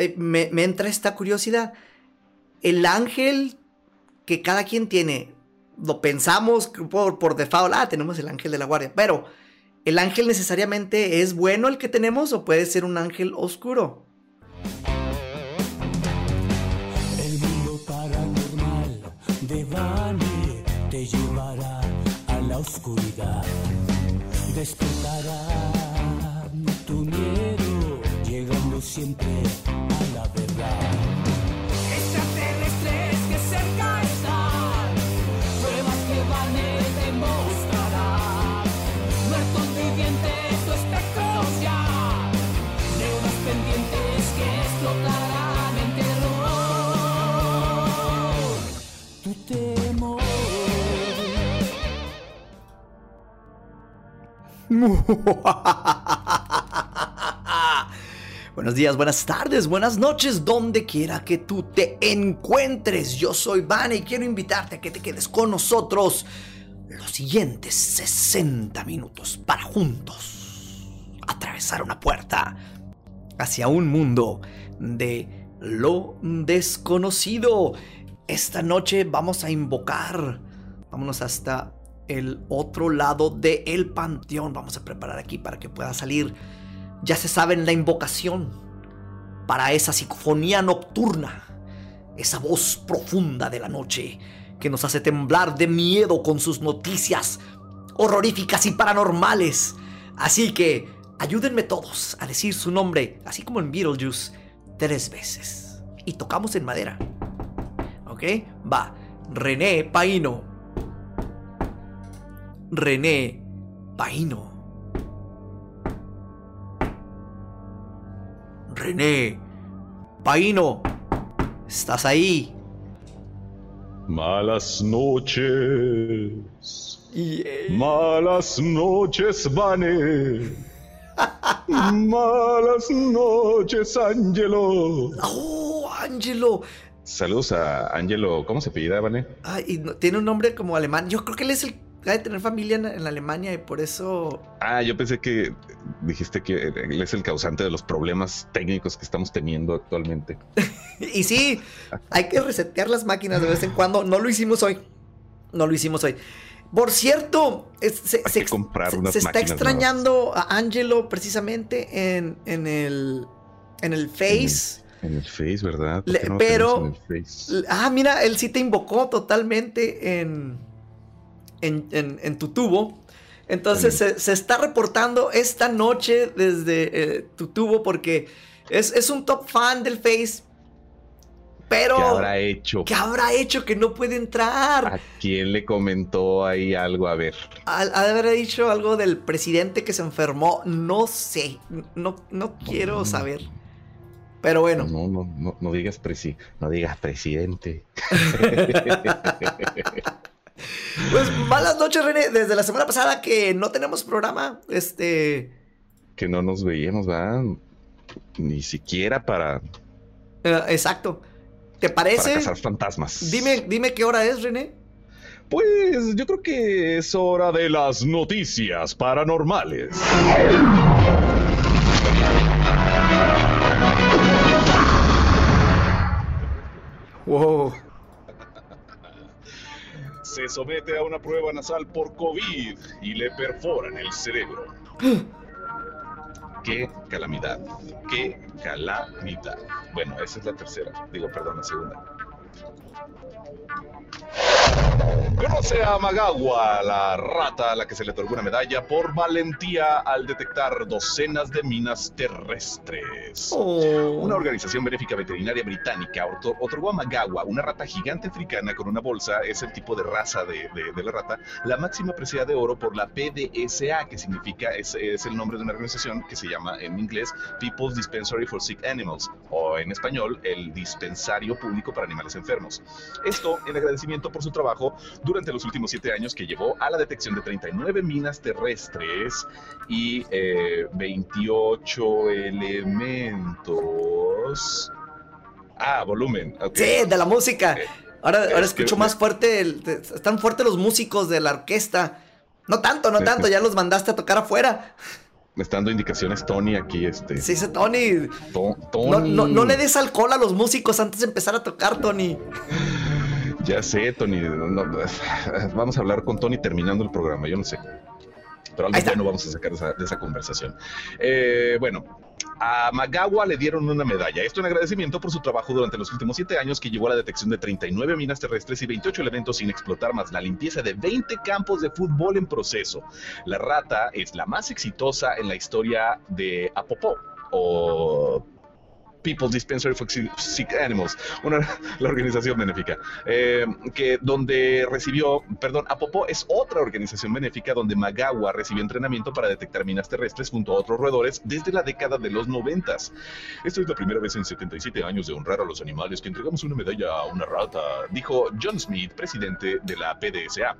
eh, me, entra esta curiosidad. El ángel que cada quien tiene, lo pensamos por, por default, ah, tenemos el ángel de la guardia, pero ¿el ángel necesariamente es bueno el que tenemos o puede ser un ángel oscuro? El mundo paranormal de Bani te llevará a la oscuridad, despertará tu miedo, siempre a la verdad. Extraterrestres que cerca están, pruebas que van a demostrar, muertos vivientes o espectros ya, de unos pendientes que explotarán en terror. Tu temor. Buenos días, buenas tardes, buenas noches, donde quiera que tú te encuentres. Yo soy Van y quiero invitarte a que te quedes con nosotros los siguientes 60 minutos para juntos atravesar una puerta hacia un mundo de lo desconocido. Esta noche vamos a invocar, vámonos hasta el otro lado del panteón. Vamos a preparar aquí para que pueda salir ya se sabe la invocación para esa psicofonía nocturna, esa voz profunda de la noche que nos hace temblar de miedo con sus noticias horroríficas y paranormales. Así que ayúdenme todos a decir su nombre, así como en Beetlejuice, tres veces. Y tocamos en madera. ¿Ok? Va. René Paino. René Paino. René, Paino, ¿estás ahí? Malas noches. Malas noches, Vane. Malas noches, Angelo. Oh, Angelo. Saludos a Angelo. ¿Cómo se apellida, Vane? Ay, tiene un nombre como alemán. Yo creo que él es el de tener familia en, Alemania y por eso. Ah, yo pensé que dijiste que él es el causante de los problemas técnicos que estamos teniendo actualmente. y sí, hay que resetear las máquinas de vez en cuando. No lo hicimos hoy. No lo hicimos hoy. Por cierto, se, está extrañando a Angelo precisamente en, en, el, en el Face. En el, Face, ¿verdad? pero. Ah, mira, él sí te invocó totalmente en en, tu tubo. Entonces se, está reportando esta noche desde eh, tu tubo porque es, un top fan del Face. Pero. ¿Qué habrá hecho? ¿Qué habrá hecho que no puede entrar? ¿A quién le comentó ahí algo? A ver. Ha de haber dicho algo del presidente que se enfermó. No sé. No, no quiero saber. Pero bueno. No, no, no, no digas, presi no digas presidente. Pues malas noches, René. Desde la semana pasada que no tenemos programa, este. Que no nos veíamos, ¿verdad? Ni siquiera para. Eh, exacto. ¿Te parece? Para cazar fantasmas. Dime, dime qué hora es, René. Pues yo creo que es hora de las noticias paranormales. Wow se somete a una prueba nasal por COVID y le perforan el cerebro. ¡Qué calamidad! ¡Qué calamidad! Bueno, esa es la tercera. Digo, perdón, la segunda. Conoce a Magawa, la rata a la que se le otorgó una medalla por valentía al detectar docenas de minas terrestres. Oh. Una organización benéfica veterinaria británica otorgó a Magawa, una rata gigante africana con una bolsa, es el tipo de raza de, la rata, la máxima presea de oro por la PDSA, que significa, es, es el nombre de una organización que se llama en inglés People's Dispensary for Sick Animals, o en español, el Dispensario Público para Animales Enfermos. Esto en agradecimiento por su trabajo durante los últimos siete años que llevó a la detección de 39 minas terrestres y 28 eh, elementos. Ah, volumen. Sí, de la música. Eh, ahora, ahora escucho más fuerte, están fuertes los músicos de la orquesta. No tanto, no tanto, ya los mandaste a tocar afuera. Me está dando indicaciones Tony aquí, este. Sí, dice Tony. Tony. No, le des alcohol a los músicos antes de empezar a tocar, Tony. Ya sé, Tony. vamos a hablar con Tony terminando el programa, yo no sé. Pero algo bueno vamos a sacar de esa, conversación. Eh, bueno, a Magawa le dieron una medalla. Esto en agradecimiento por su trabajo durante los últimos siete años que llevó a la detección de 39 minas terrestres y 28 elementos sin explotar, más la limpieza de 20 campos de fútbol en proceso. La rata es la más exitosa en la historia de Apopó o People's Dispensary for Sick Animals, una, la organización benéfica, eh, que donde recibió, perdón, Apopo es otra organización benéfica donde Magawa recibió entrenamiento para detectar minas terrestres junto a otros roedores desde la década de los noventas. Esto es la primera vez en 77 años de honrar a los animales que entregamos una medalla a una rata, dijo John Smith, presidente de la PDSA.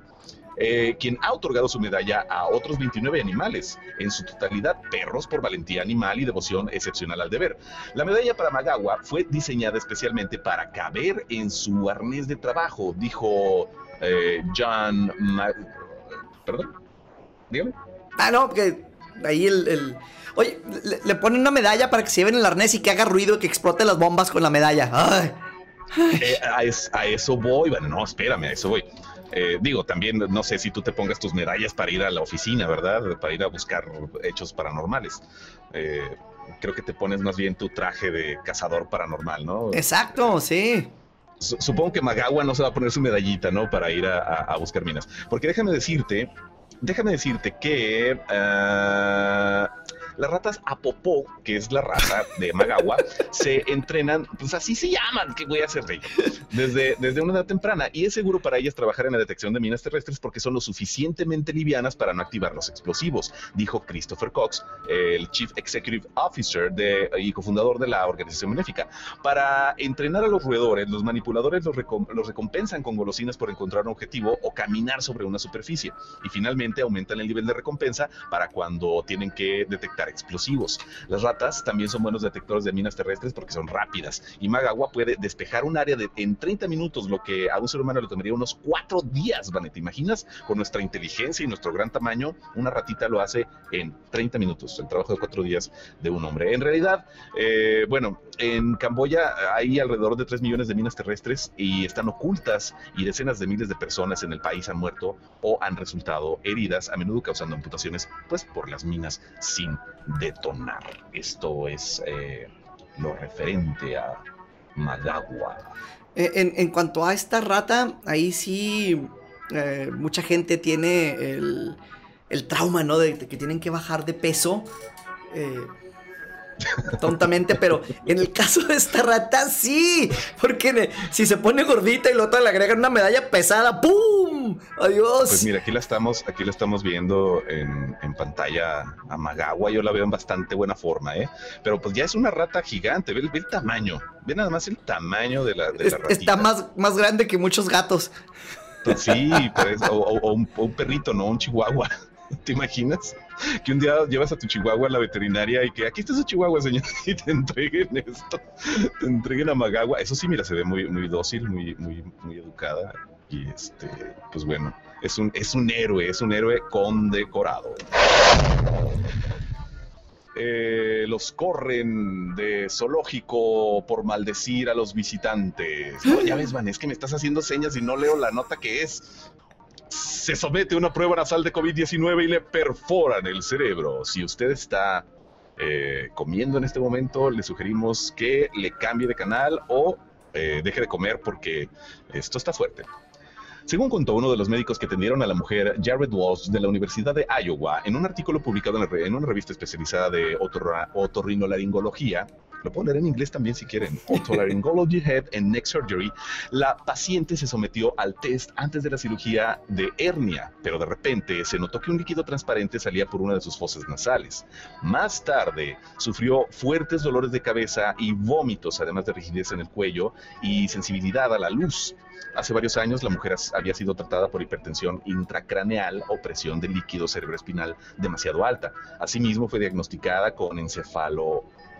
Eh, quien ha otorgado su medalla a otros 29 animales, en su totalidad perros por valentía animal y devoción excepcional al deber. La medalla para Magawa fue diseñada especialmente para caber en su arnés de trabajo, dijo eh, John... ¿Perdón? Dígame. Ah, no, porque ahí el... Oye, le, ponen una medalla para que se lleven el arnés y que haga ruido y que explote las bombas con la medalla. Eh, a, eso voy, bueno, no, espérame, a eso voy. Eh, digo, también no sé si tú te pongas tus medallas para ir a la oficina, ¿verdad? Para ir a buscar hechos paranormales. Eh, creo que te pones más bien tu traje de cazador paranormal, ¿no? Exacto, sí. Supongo que Magawa no se va a poner su medallita, ¿no? Para ir a, buscar minas. Porque déjame decirte, déjame decirte que... Ah, las ratas Apopó, que es la raza de Magawa, se entrenan, pues así se llaman, que voy a hacer rey, desde, desde una edad temprana. Y es seguro para ellas trabajar en la detección de minas terrestres porque son lo suficientemente livianas para no activar los explosivos, dijo Christopher Cox, el Chief Executive Officer de, y cofundador de la organización benéfica. Para entrenar a los roedores, los manipuladores los, los recompensan con golosinas por encontrar un objetivo o caminar sobre una superficie. Y finalmente aumentan el nivel de recompensa para cuando tienen que detectar explosivos. Las ratas también son buenos detectores de minas terrestres porque son rápidas y Magawa puede despejar un área en 30 minutos, lo que a un ser humano le tomaría unos 4 días, ¿vale? ¿Te imaginas? Con nuestra inteligencia y nuestro gran tamaño, una ratita lo hace en 30 minutos, el trabajo de 4 días de un hombre. En realidad, eh, bueno, en Camboya hay alrededor de 3 millones de minas terrestres y están ocultas y decenas de miles de personas en el país han muerto o han resultado heridas, a menudo causando amputaciones, pues por las minas sin detonar. Esto es eh, lo referente a Magagua. Eh, en, cuanto a esta rata, ahí sí eh, mucha gente tiene el, el trauma, ¿no? De, que tienen que bajar de peso tontamente, pero en el caso de esta rata sí, porque si se pone gordita y luego le agregan una medalla pesada, ¡pum! ¡Adiós! Pues mira, aquí la estamos, aquí la estamos viendo en, pantalla a Magagua, yo la veo en bastante buena forma, ¿eh? Pero pues ya es una rata gigante, ve, el tamaño, ve nada más el tamaño de la, de Está más, más grande que muchos gatos. Pues sí, pues, o, un, o un perrito, ¿no? Un chihuahua. ¿Te imaginas? Que un día llevas a tu chihuahua a la veterinaria y que aquí está su chihuahua, señor, y te entreguen esto, te entreguen a Magagua. Eso sí, mira, se ve muy, muy dócil, muy, muy, muy educada. Y este, pues bueno, es un, es un héroe, es un héroe condecorado. Eh, los corren de zoológico por maldecir a los visitantes. ya ves, Van, es que me estás haciendo señas y no leo la nota que es se somete a una prueba nasal de COVID-19 y le perforan el cerebro. Si usted está eh, comiendo en este momento, le sugerimos que le cambie de canal o eh, deje de comer porque esto está fuerte. Según contó uno de los médicos que atendieron a la mujer, Jared Walsh, de la Universidad de Iowa, en un artículo publicado en, una revista especializada de otorrinolaringología, lo puedo leer en inglés también si quieren, Otolaryngology Head and Neck Surgery, la paciente se sometió al test antes de la cirugía de hernia, pero de repente se notó que un líquido transparente salía por una de sus fosas nasales. Más tarde sufrió fuertes dolores de cabeza y vómitos, además de rigidez en el cuello y sensibilidad a la luz. Hace varios años la mujer había sido tratada por hipertensión intracraneal o presión de líquido cerebroespinal demasiado alta. Asimismo fue diagnosticada con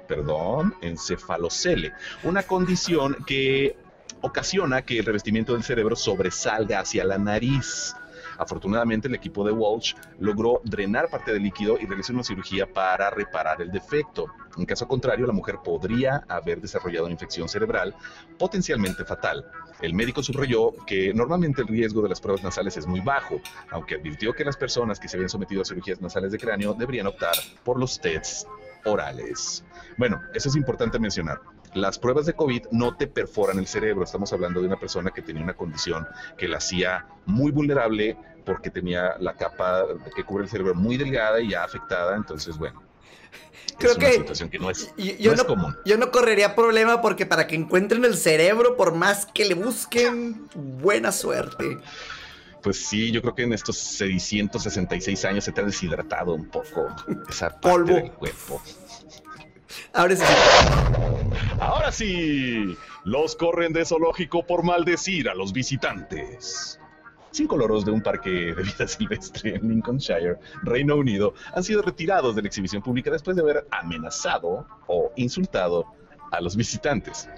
perdón, encefalocele, una condición que ocasiona que el revestimiento del cerebro sobresalga hacia la nariz. Afortunadamente, el equipo de Walsh logró drenar parte del líquido y realizó una cirugía para reparar el defecto. En caso contrario, la mujer podría haber desarrollado una infección cerebral potencialmente fatal. El médico subrayó que normalmente el riesgo de las pruebas nasales es muy bajo, aunque advirtió que las personas que se habían sometido a cirugías nasales de cráneo deberían optar por los tests orales. Bueno, eso es importante mencionar. Las pruebas de COVID no te perforan el cerebro. Estamos hablando de una persona que tenía una condición que la hacía muy vulnerable porque tenía la capa que cubre el cerebro muy delgada y ya afectada. Entonces, bueno, Creo es una que situación que no es, yo, no es común. yo no correría problema porque para que encuentren el cerebro, por más que le busquen, buena suerte. Pues sí, yo creo que en estos 666 años se te ha deshidratado un poco esa parte Polvo. del cuerpo. Ahora sí. Ahora sí, los corren de zoológico por maldecir a los visitantes. Cinco loros de un parque de vida silvestre en Lincolnshire, Reino Unido, han sido retirados de la exhibición pública después de haber amenazado o insultado a los visitantes.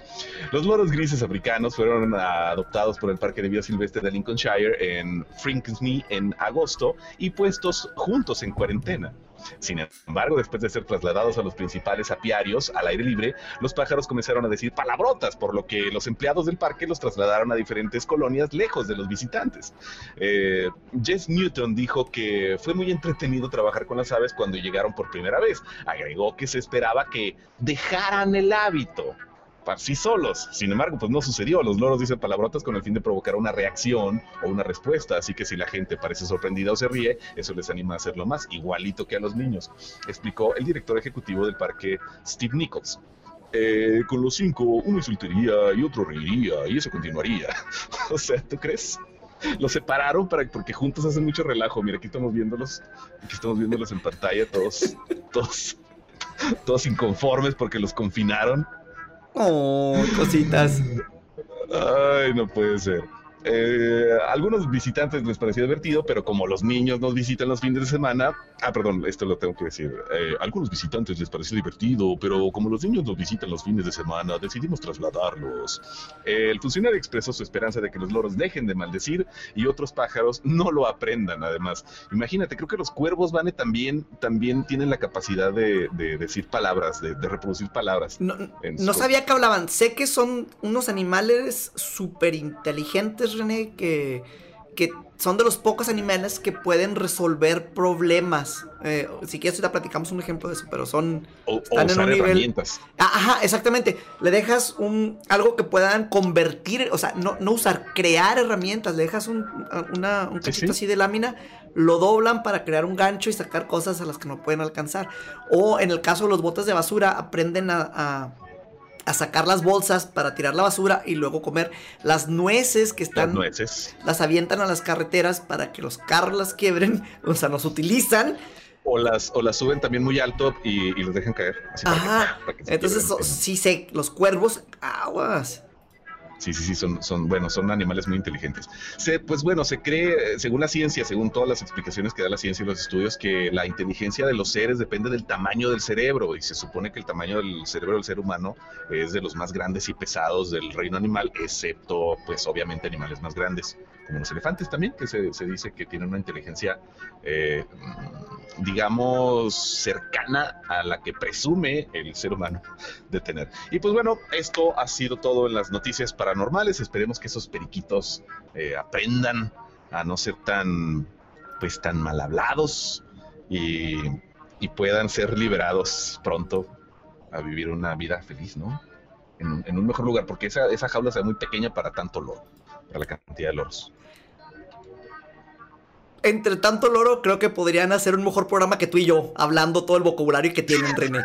Los loros grises africanos fueron adoptados por el Parque de Vida Silvestre de Lincolnshire en Frinkney en agosto y puestos juntos en cuarentena. Sin embargo, después de ser trasladados a los principales apiarios al aire libre, los pájaros comenzaron a decir palabrotas, por lo que los empleados del parque los trasladaron a diferentes colonias lejos de los visitantes. Eh, Jess Newton dijo que fue muy entretenido trabajar con las aves cuando llegaron por primera vez. Agregó que se esperaba que dejaran el hábito por sí solos. Sin embargo, pues no sucedió. Los loros dicen palabrotas con el fin de provocar una reacción o una respuesta. Así que si la gente parece sorprendida o se ríe, eso les anima a hacerlo más, igualito que a los niños, explicó el director ejecutivo del parque, Steve Nichols. Eh, con los cinco, uno insultaría y otro reiría y eso continuaría. o sea, ¿tú crees? Los separaron para, porque juntos hacen mucho relajo. Mira, aquí estamos viéndolos, aquí estamos viéndolos en pantalla, todos, todos, todos inconformes porque los confinaron. Oh, cositas. Ay, no puede ser. Eh, algunos visitantes les pareció divertido, pero como los niños nos visitan los fines de semana, ah, perdón, esto lo tengo que decir. Eh, algunos visitantes les pareció divertido, pero como los niños nos visitan los fines de semana, decidimos trasladarlos. Eh, el funcionario expresó su esperanza de que los loros dejen de maldecir y otros pájaros no lo aprendan. Además, imagínate, creo que los cuervos, Vane, también, también tienen la capacidad de, de decir palabras, de, de reproducir palabras. No, sabía que hablaban. Sé que son unos animales súper inteligentes, René, que, que son de los pocos animales que pueden resolver problemas. Eh, si quieres, ahorita platicamos un ejemplo de eso, pero son. O, o están en un nivel- herramientas. Ah, Ajá, exactamente. Le dejas un algo que puedan convertir, o sea, no, no usar, crear herramientas. Le dejas un, una- un Sí, cachito sí. así de lámina, lo doblan para crear un gancho y sacar cosas a las que no pueden alcanzar. O en el caso de los botes de basura, aprenden a, a- a sacar las bolsas para tirar la basura y luego comer las nueces que Las están nueces. las avientan a las carreteras para que los carros las quiebren, o sea, los utilizan. O las, o las suben también muy alto y, y los dejan caer. así para que- Ajá. para que se Entonces, sí sé, los cuervos, aguas. Sí, sí, sí, son, son, bueno, son animales muy inteligentes. Se, pues bueno, se cree, según la ciencia, según todas las explicaciones que da la ciencia y los estudios, que la inteligencia de los seres depende del tamaño del cerebro. Y se supone que el tamaño del cerebro del ser humano es de los más grandes y pesados del reino animal, excepto, pues obviamente, animales más grandes, como los elefantes también, que se, se dice que tienen una inteligencia, eh, digamos, cercana a la que presume el ser humano de tener. Y pues bueno, esto ha sido todo en las noticias paranormales. Esperemos que esos periquitos eh, aprendan a no ser tan, pues tan mal hablados y, y puedan ser liberados pronto a vivir una vida feliz, ¿no? En, en un mejor lugar, porque esa, esa jaula sea muy pequeña para tanto loro, para la cantidad de loros. Entre tanto loro, creo que podrían hacer un mejor programa que tú y yo, hablando todo el vocabulario que tienen, René.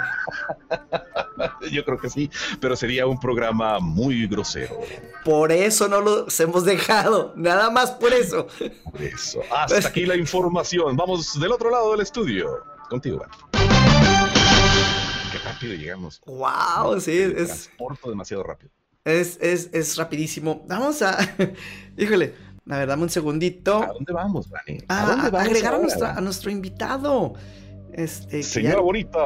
Yo creo que sí, pero sería un programa muy grosero. Por eso no los hemos dejado, nada más por eso. Por eso. Hasta aquí la información. Vamos del otro lado del estudio. Contigo. Qué rápido llegamos. Wow, sí, es, Transporto demasiado rápido. es, es, es rapidísimo. Vamos a. Híjole, a ver, dame un segundito. ¿A dónde vamos, Vani? ¿A Ah, dónde vamos agregar a, nuestra- a nuestro invitado. Este, Señora ya- bonita.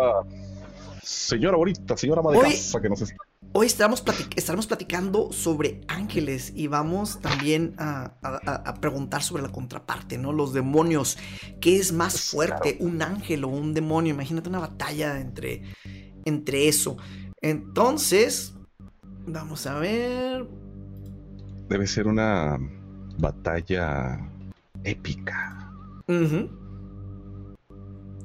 señora bonita, señora madre Hoy- casa que nos está... Hoy estaremos, platic- estaremos platicando sobre ángeles y vamos también a, a- a- a preguntar sobre la contraparte, ¿no? Los demonios. ¿Qué es más fuerte, un ángel o un demonio? Imagínate una batalla entre, entre eso. Entonces, vamos a ver. Debe ser una batalla épica.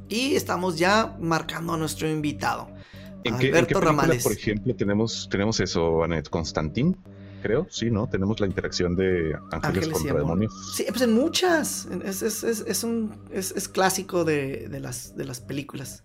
Y estamos ya marcando a nuestro invitado. ¿En qué, en qué Ramales. por ejemplo, tenemos, tenemos eso, Annette Constantin? Creo, sí, ¿no? Tenemos la interacción de ángeles, contra demonios. Sí, pues en muchas. Es, es- es- es un, es, es clásico de, de las, de las películas.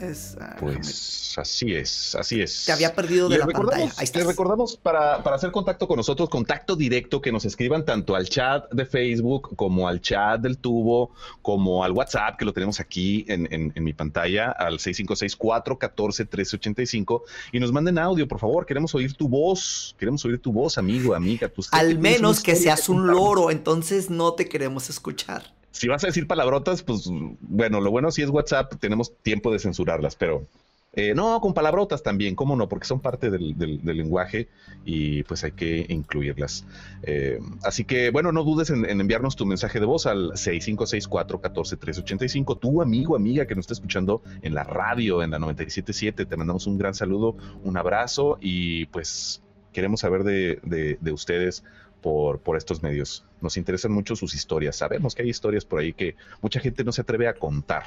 Es, ah, déjame- Pues así es, así es. te había perdido de Les la pantalla. Ahí les recordamos para, para hacer contacto con nosotros, contacto directo, que nos escriban tanto al chat de Facebook como al chat del tubo, como al WhatsApp, que lo tenemos aquí en, en- en mi pantalla, al 656-414-1385, y nos manden audio, por favor. Queremos oír tu voz, queremos oír tu voz, amigo, amiga. Tú- Al menos que seas un loro, entonces no te queremos escuchar. Si vas a decir palabrotas, pues bueno, lo bueno si es WhatsApp, tenemos tiempo de censurarlas, pero eh, no, con palabrotas también, ¿cómo no? Porque son parte del, lenguaje y pues hay que incluirlas. Eh, así que bueno, no dudes en, en enviarnos tu mensaje de voz al 6564-14385. Tu amigo, amiga que nos está escuchando en la radio, en la 977, te mandamos un gran saludo, un abrazo y pues queremos saber de, de- de ustedes por, por estos medios. Nos interesan mucho sus historias. Sabemos que hay historias por ahí que mucha gente no se atreve a contar.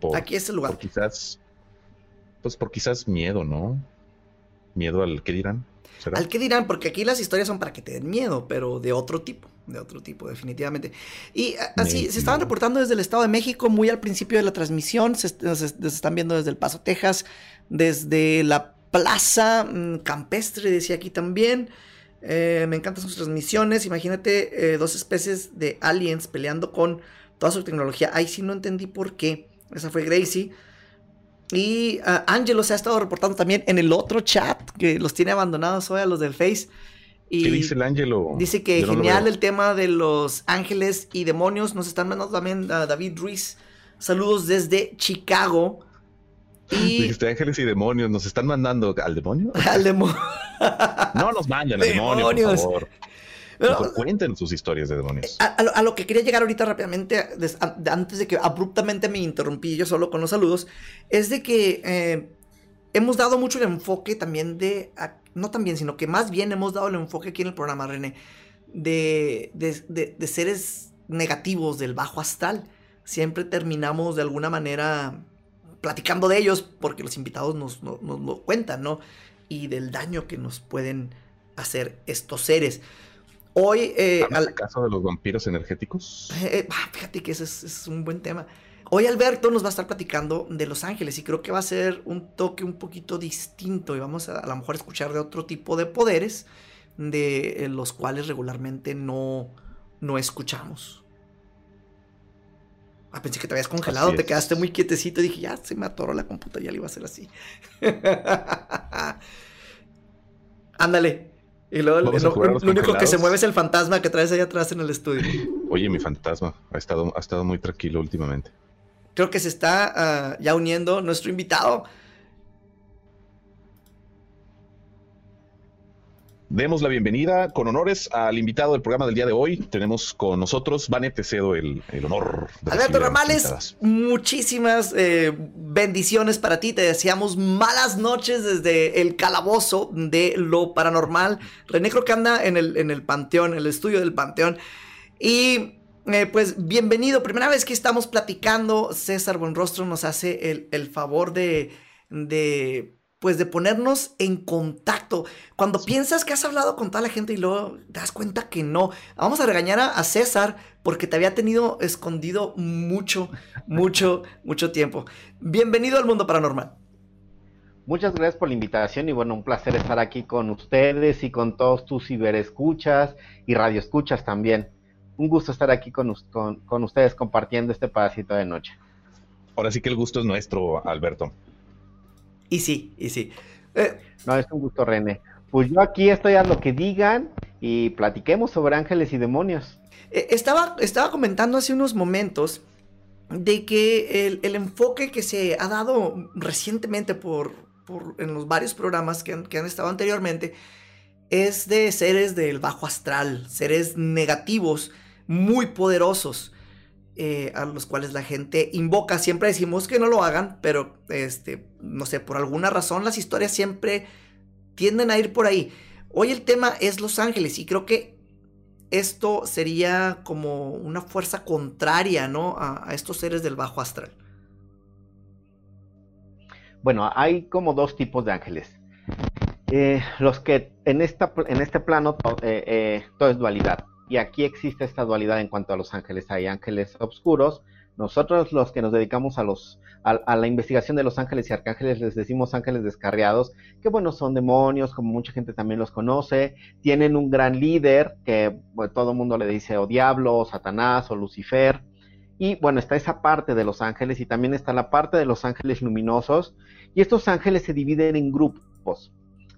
Por- Aquí es el lugar. Por quizás, pues por quizás miedo, ¿no? Miedo al que dirán. ¿Será? Al que dirán, porque aquí las historias son para que te den miedo, pero de otro tipo, de otro tipo, definitivamente. Y así, se estaban reportando desde el Estado de México, muy al principio de la transmisión, se, est- se- se están viendo desde El Paso, Texas, desde la Plaza mm, Campestre, decía aquí también. Eh, me encantan sus transmisiones, imagínate eh, dos especies de aliens peleando con toda su tecnología. Ahí sí no entendí por qué. Esa fue Gracie. Y ah, Angelo se ha estado reportando también en el otro chat que los tiene abandonados hoy a los del Face. Y ¿Qué dice el Ángelo? dice que Yo genial el tema de los ángeles y demonios. Nos están mandando también a David Ruiz. Saludos desde Chicago. Y Dijiste ángeles y demonios, ¿nos están mandando al demonio? al demonio. No nos manden al demonio, por favor. Pero, Mejor cuenten sus historias de demonios. a, a lo, a lo que quería llegar ahorita rápidamente, des- a- de- antes de que abruptamente me interrumpí yo solo con los saludos, es de que eh, hemos dado mucho el enfoque también de, no también, sino que más bien hemos dado el enfoque aquí en el programa, René, de, de- de- de seres negativos del bajo astral. Siempre terminamos de alguna manera platicando de ellos porque los invitados nos, nos- nos lo cuentan, ¿no? Y del daño que nos pueden hacer estos seres. Hoy, eh, ¿Hablas al- acaso de los vampiros energéticos? eh, eh, ah, fíjate que ese es, es un buen tema. Hoy Alberto nos va a estar platicando de Los Ángeles y creo que va a ser un toque un poquito distinto y vamos a a lo mejor escuchar de otro tipo de poderes de eh, los cuales regularmente no, no escuchamos. Ah, pensé que te habías congelado, te quedaste muy quietecito dije, ya se me atoró la computadora, ya le iba a ser así. Ándale. Y luego Vamos lo, único que se mueve es el fantasma que traes ahí atrás en el estudio. Oye, mi fantasma ha estado, ha estado muy tranquilo últimamente. Creo que se está ah, ya uniendo nuestro invitado. Demos la bienvenida con honores al invitado del programa del día de hoy. Tenemos con nosotros, Vane, te cedo el, el honor de Alberto Ramales, invitadas. muchísimas eh, bendiciones para ti. Te deseamos malas noches desde el calabozo de lo paranormal. René creo que anda en el, en el panteón, en el estudio del panteón. Y eh, pues bienvenido. Primera vez que estamos platicando. César Buenrostro nos hace el, el favor de, de pues de ponernos en contacto. Cuando piensas que has hablado con toda la gente y luego te das cuenta que no. Vamos a regañar a, a César porque te había tenido escondido mucho, mucho, mucho tiempo. Bienvenido al mundo paranormal. Muchas gracias por la invitación y bueno, un placer estar aquí con ustedes y con todos tus ciberescuchas y radioescuchas también. Un gusto estar aquí con- con ustedes compartiendo este pedacito de noche. Ahora sí que el gusto es nuestro, Alberto. Y sí, y sí. Eh, No, es un gusto, René. Pues yo aquí estoy a lo que digan y platiquemos sobre ángeles y demonios. Eh, Estaba, estaba comentando hace unos momentos de que el, enfoque que se ha dado recientemente por, en los varios programas que han, estado anteriormente es de seres del bajo astral, seres negativos, muy poderosos, eh, a los cuales la gente invoca. Siempre decimos que no lo hagan, pero este, no sé, por alguna razón las historias siempre tienden a ir por ahí. Hoy el tema es Los Ángeles y creo que esto sería como una fuerza contraria, ¿no? A, estos seres del bajo astral. Bueno, hay como dos tipos de ángeles. Eh, los que en, esta, en este plano eh, todo es dualidad. Y aquí existe esta dualidad en cuanto a los ángeles. Hay ángeles oscuros. Nosotros los que nos dedicamos a los a, la investigación de los ángeles y arcángeles les decimos ángeles descarriados, que bueno, son demonios, como mucha gente también los conoce, tienen un gran líder, que todo el mundo le dice o diablo, o satanás, o Lucifer, y bueno, está esa parte de los ángeles y también está la parte de los ángeles luminosos, y estos ángeles se dividen en grupos,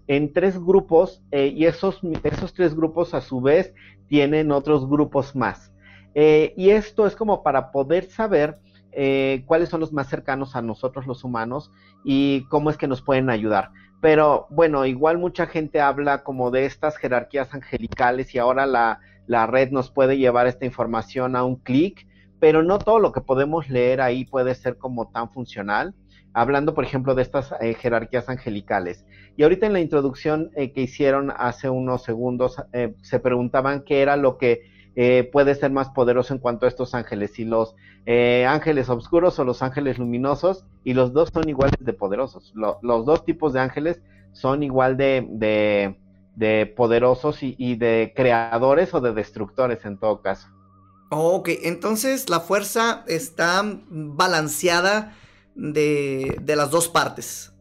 en tres grupos, eh, y esos, esos tres grupos a su vez tienen otros grupos más. Eh, y esto es como para poder saber eh, cuáles son los más cercanos a nosotros los humanos y cómo es que nos pueden ayudar. Pero bueno, igual mucha gente habla como de estas jerarquías angelicales y ahora la, red nos puede llevar esta información a un clic, pero no todo lo que podemos leer ahí puede ser como tan funcional. Hablando, por ejemplo, de estas jerarquías angelicales. Y ahorita en la introducción eh, que hicieron hace unos segundos, se preguntaban qué era lo que eh, puede ser más poderoso en cuanto a estos ángeles, si los eh, ángeles oscuros o los ángeles luminosos, y los dos son iguales de poderosos. los dos tipos de ángeles son igual de, de, poderosos y, de creadores o de destructores en todo caso. ok, entonces la fuerza está balanceada de, de las dos partes.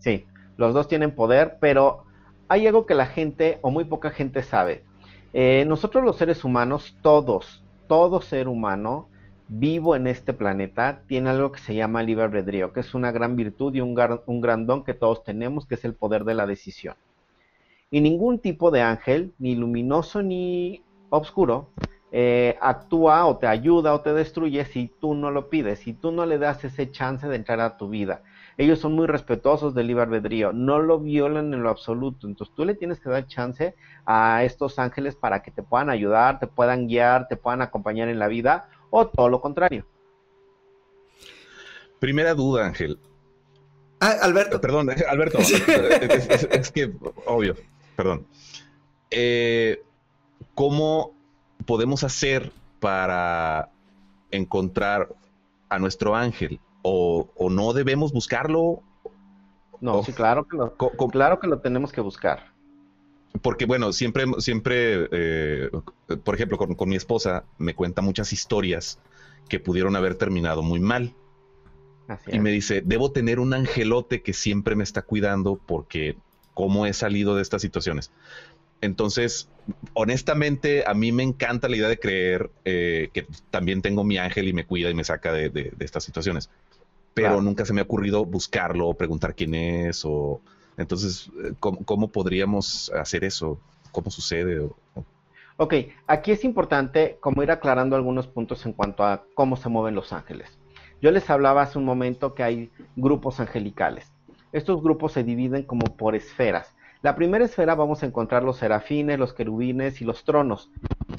Sí, los dos tienen poder, pero hay algo que la gente o muy poca gente sabe. Eh, nosotros los seres humanos, todos, todo ser humano vivo en este planeta tiene algo que se llama libre albedrío, que es una gran virtud y un, gran don que todos tenemos, que es el poder de la decisión. Y ningún tipo de ángel, ni luminoso ni oscuro, eh, actúa o te ayuda o te destruye si tú no lo pides, si tú no le das ese chance de entrar a tu vida. Ellos son muy respetuosos del libre albedrío, no lo violan en lo absoluto. Entonces tú le tienes que dar chance a estos ángeles para que te puedan ayudar, te puedan guiar, te puedan acompañar en la vida o todo lo contrario. Primera duda, Ángel. Ah, Alberto. Eh, perdón, Alberto. es, que, obvio, perdón. Eh, ¿Cómo podemos hacer para encontrar a nuestro ángel? O, no debemos buscarlo? No, sí, claro que, lo, claro que lo tenemos que buscar. Porque bueno, siempre, siempre, eh, por ejemplo, con, mi esposa me cuenta muchas historias que pudieron haber terminado muy mal. y me dice, debo tener un angelote que siempre me está cuidando porque cómo he salido de estas situaciones. Entonces, honestamente, a mí me encanta la idea de creer eh, que también tengo mi ángel y me cuida y me saca de estas situaciones. Pero nunca se me ha ocurrido buscarlo o preguntar quién es o entonces eh, cómo, podríamos hacer eso cómo sucede ok aquí es importante como ir aclarando algunos puntos en cuanto a cómo se mueven los ángeles. Yo les hablaba hace un momento que hay grupos angelicales. Estos grupos se dividen como por esferas la primera esfera vamos a encontrar los serafines, los querubines y los tronos.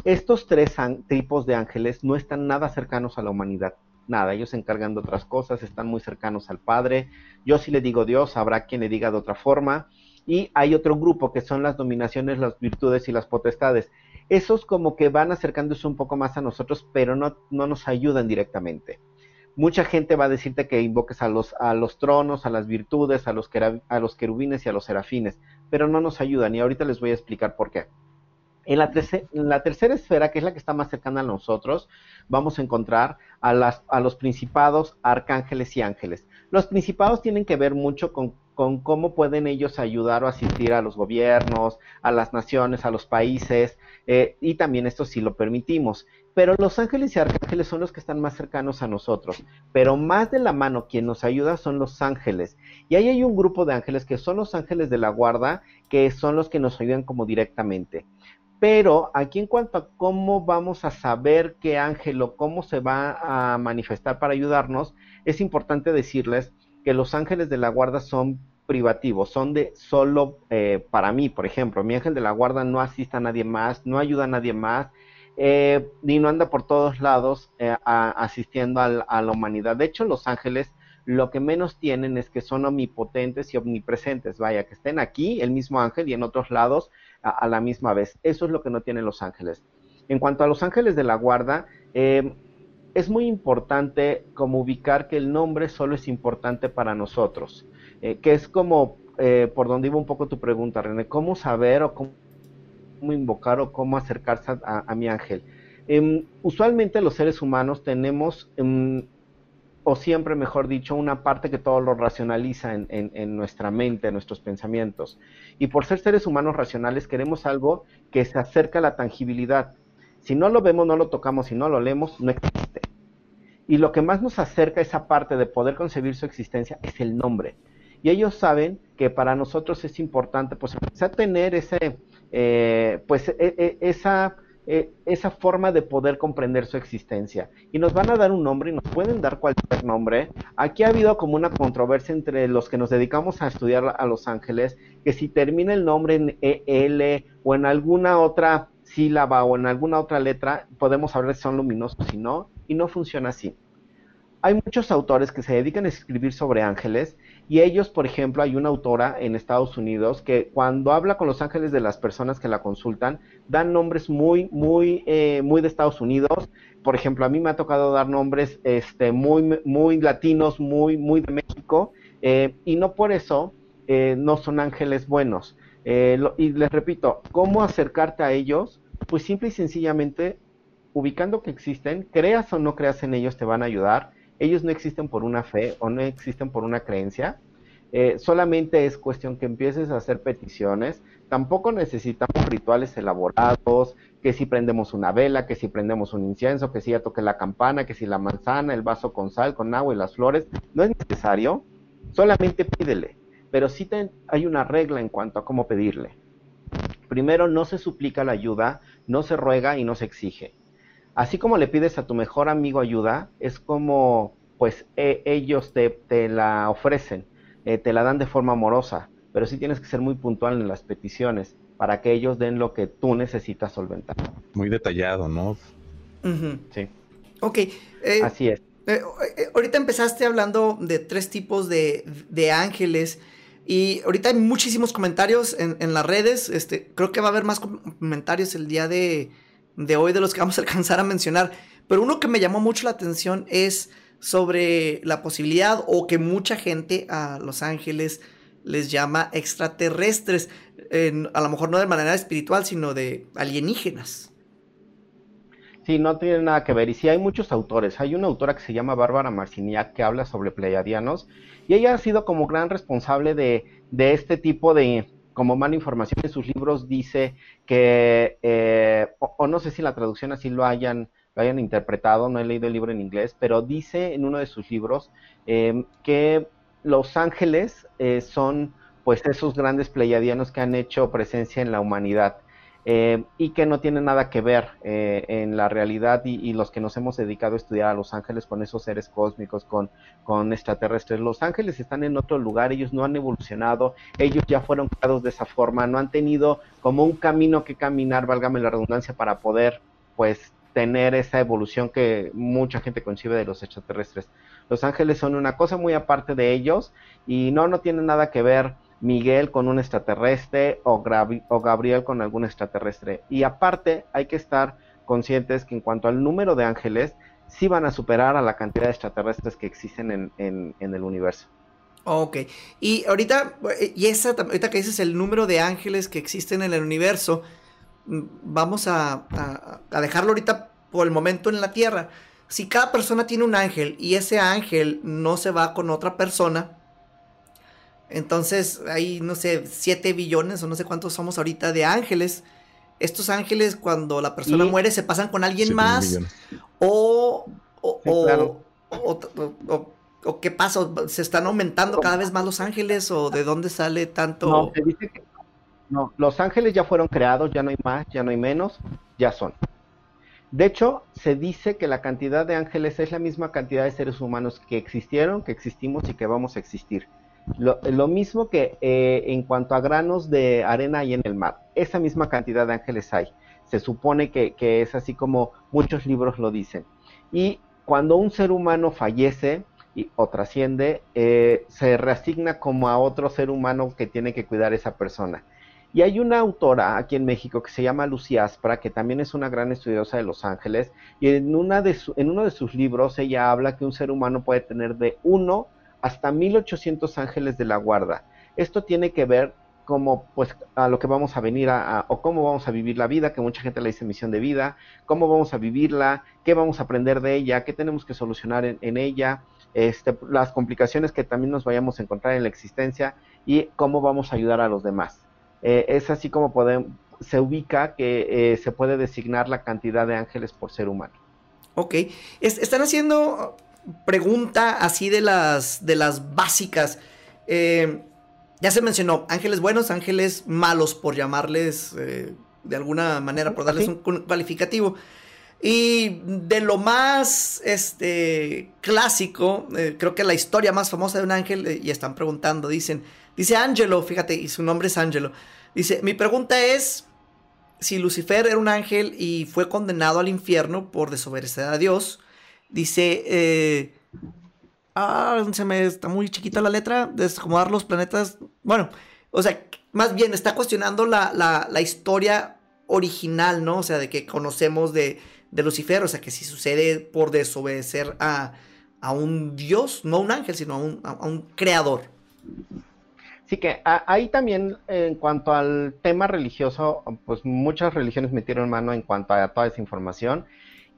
Estos tres tipos de ángeles no están nada cercanos a la humanidad nada, ellos se encargan de otras cosas, están muy cercanos al Padre. Yo si le digo Dios, habrá quien le diga de otra forma. Y hay otro grupo que son las dominaciones, las virtudes y las potestades. Esos como que van acercándose un poco más a nosotros, pero no, no nos ayudan directamente. Mucha gente va a decirte que invoques a los, a los tronos, a las virtudes, a los, a los querubines y a los serafines, pero no nos ayudan y ahorita les voy a explicar por qué. En la, tercera esfera, que es la que está más cercana a nosotros, vamos a encontrar a, las, a los principados, arcángeles y ángeles. Los principados tienen que ver mucho con, cómo pueden ellos ayudar o asistir a los gobiernos, a las naciones, a los países, eh, y también esto sí lo permitimos. Pero los ángeles y arcángeles son los que están más cercanos a nosotros. Pero más de la mano quien nos ayuda son los ángeles. Y ahí hay un grupo de ángeles que son los ángeles de la guarda, que son los que nos ayudan como directamente Pero aquí en cuanto a cómo vamos a saber qué ángel o cómo se va a manifestar para ayudarnos, es importante decirles que los ángeles de la guarda son privativos, son de solo eh, para mí, por ejemplo, mi ángel de la guarda no asista a nadie más, no ayuda a nadie más, eh, ni no anda por todos lados eh, asistiendo a la humanidad. De hecho, los ángeles lo que menos tienen es que son omnipotentes y omnipresentes, vaya, que estén aquí el mismo ángel y en otros lados a, la misma vez. Eso es lo que no tienen los ángeles. En cuanto a los ángeles de la guarda, eh, es muy importante como ubicar que el nombre solo es importante para nosotros, eh, que es como eh, por donde iba un poco tu pregunta, René, ¿cómo saber o cómo, invocar o cómo acercarse a, mi ángel? Em, usualmente los seres humanos tenemos em, o siempre, mejor dicho, una parte que todo lo racionaliza en, nuestra mente, en nuestros pensamientos. Y por ser seres humanos racionales, queremos algo que se acerca a la tangibilidad. Si no lo vemos, no lo tocamos, si no lo leemos, no existe. Y lo que más nos acerca a esa parte de poder concebir su existencia es el nombre. Y ellos saben que para nosotros es importante, pues, tener ese, eh, pues, e, e, esa eh, esa forma de poder comprender su existencia. Y nos van a dar un nombre y nos pueden dar cualquier nombre. Aquí ha habido como una controversia entre los que nos dedicamos a estudiar a los ángeles, que si termina el nombre en EL o en alguna otra sílaba o en alguna otra letra, podemos saber si son luminosos, si no, y no funciona así. Hay muchos autores que se dedican a escribir sobre ángeles y ellos, por ejemplo, hay una autora en Estados Unidos que cuando habla con los ángeles de las personas que la consultan, dan nombres muy, muy, eh, muy de Estados Unidos. Por ejemplo, a mí me ha tocado dar nombres este, muy, muy latinos, muy, muy de México, eh, y no por eso eh, no son ángeles buenos. y les repito, ¿cómo acercarte a ellos? Pues simple y sencillamente ubicando que existen, creas o no creas en ellos, te van a ayudar ellos no existen por una fe o no existen por una creencia. Eh, solamente es cuestión que empieces a hacer peticiones. Tampoco necesitamos rituales elaborados, que si prendemos una vela, que si prendemos un incienso, que si ya toque la campana, que si la manzana, el vaso con sal, con agua y las flores. No es necesario. Solamente pídele. Pero sí hay una regla en cuanto a cómo pedirle. Primero, no se suplica la ayuda, no se ruega y no se exige así como le pides a tu mejor amigo ayuda, es como pues e, ellos te, la ofrecen, eh, te la dan de forma amorosa, pero sí tienes que ser muy puntual en las peticiones para que ellos den lo que tú necesitas solventar. Muy detallado, ¿no? Sí. Ok. Eh, Así es. Eh, ahorita empezaste hablando de tres tipos de, ángeles. Y ahorita hay muchísimos comentarios en, en, las redes. Este, creo que va a haber más comentarios el día de, de hoy de los que vamos a alcanzar a mencionar. Pero uno que me llamó mucho la atención es sobre la posibilidad o que mucha gente a Los Ángeles les llama extraterrestres, a lo mejor no de manera espiritual, sino de alienígenas. Sí, no tiene nada que ver. Y sí hay muchos autores. Hay una autora que se llama Bárbara Marciniak que habla sobre pleiadianos y ella ha sido como gran responsable de, de este tipo de, como mala información en sus libros dice que, eh, o, no sé si la traducción así lo hayan, lo hayan interpretado, no he leído el libro en inglés, pero dice en uno de sus libros em, que los ángeles eh, son pues esos grandes pleiadianos que han hecho presencia en la humanidad eh, y que no tiene nada que ver eh, en la realidad y, los que nos hemos dedicado a estudiar a los ángeles con esos seres cósmicos, con, con extraterrestres. Los ángeles están en otro lugar, ellos no han evolucionado, ellos ya fueron creados de esa forma, no han tenido como un camino que caminar, válgame la redundancia, para poder pues tener esa evolución que mucha gente concibe de los extraterrestres. Los ángeles son una cosa muy aparte de ellos y no, no tienen nada que ver Miguel con un extraterrestre o, Gabriel con algún extraterrestre. Y aparte hay que estar conscientes que en cuanto al número de ángeles, sí van a superar a la cantidad de extraterrestres que existen en, el universo. Ok, y ahorita, y esa, ahorita que dices el número de ángeles que existen en el universo, mm, vamos a, a dejarlo ahorita por el momento en la Tierra. Si cada persona tiene un ángel y ese ángel no se va con otra persona, entonces hay, no sé, 7 billones o no sé cuántos somos ahorita de ángeles. Estos ángeles cuando la persona muere se pasan con alguien más. O, o, o, qué pasa, se están aumentando cada vez más los ángeles o de dónde sale tanto... No, se dice que no, los ángeles ya fueron creados, ya no hay más, ya no hay menos, ya son. De hecho, se dice que la cantidad de ángeles es la misma cantidad de seres humanos que existieron, que existimos y que vamos a existir. Lo, mismo que eh, en cuanto a granos de arena hay en el mar, esa misma cantidad de ángeles hay. Se supone que, es así como muchos libros lo dicen. Y cuando un ser humano fallece y, o trasciende, eh, se reasigna como a otro ser humano que tiene que cuidar a esa persona. Y hay una autora aquí en México que se llama Lucía Aspra, que también es una gran estudiosa de Los Ángeles, y en, una de en uno de sus libros ella habla que un ser humano puede tener de uno hasta 1800 ángeles de la guarda. Esto tiene que ver como pues a lo que vamos a venir a, o cómo vamos a vivir la vida, que mucha gente le dice misión de vida, cómo vamos a vivirla, qué vamos a aprender de ella, qué tenemos que solucionar en, ella, este, las complicaciones que también nos vayamos a encontrar en la existencia y cómo vamos a ayudar a los demás. Eh, es así como podemos, se ubica que eh, se puede designar la cantidad de ángeles por ser humano. Ok, están haciendo pregunta así de las, de las básicas. Eh, ya se mencionó, ángeles buenos, ángeles malos, por llamarles eh, de alguna manera, por darles un calificativo. Y de lo más este, clásico, eh, creo que la historia más famosa de un ángel, y están preguntando, dicen, dice Angelo, fíjate, y su nombre es Angelo. Dice, mi pregunta es si Lucifer era un ángel y fue condenado al infierno por desobedecer a Dios, Dice, eh, ah, se me está muy chiquita la letra, desacomodar los planetas. Bueno, o sea, más bien está cuestionando la, la, historia original, ¿no? O sea, de que conocemos de, Lucifer, o sea, que si sucede por desobedecer a, a un dios, no a un ángel, sino a un, a un creador. Sí que ahí también en cuanto al tema religioso, pues muchas religiones metieron mano en cuanto a toda esa información.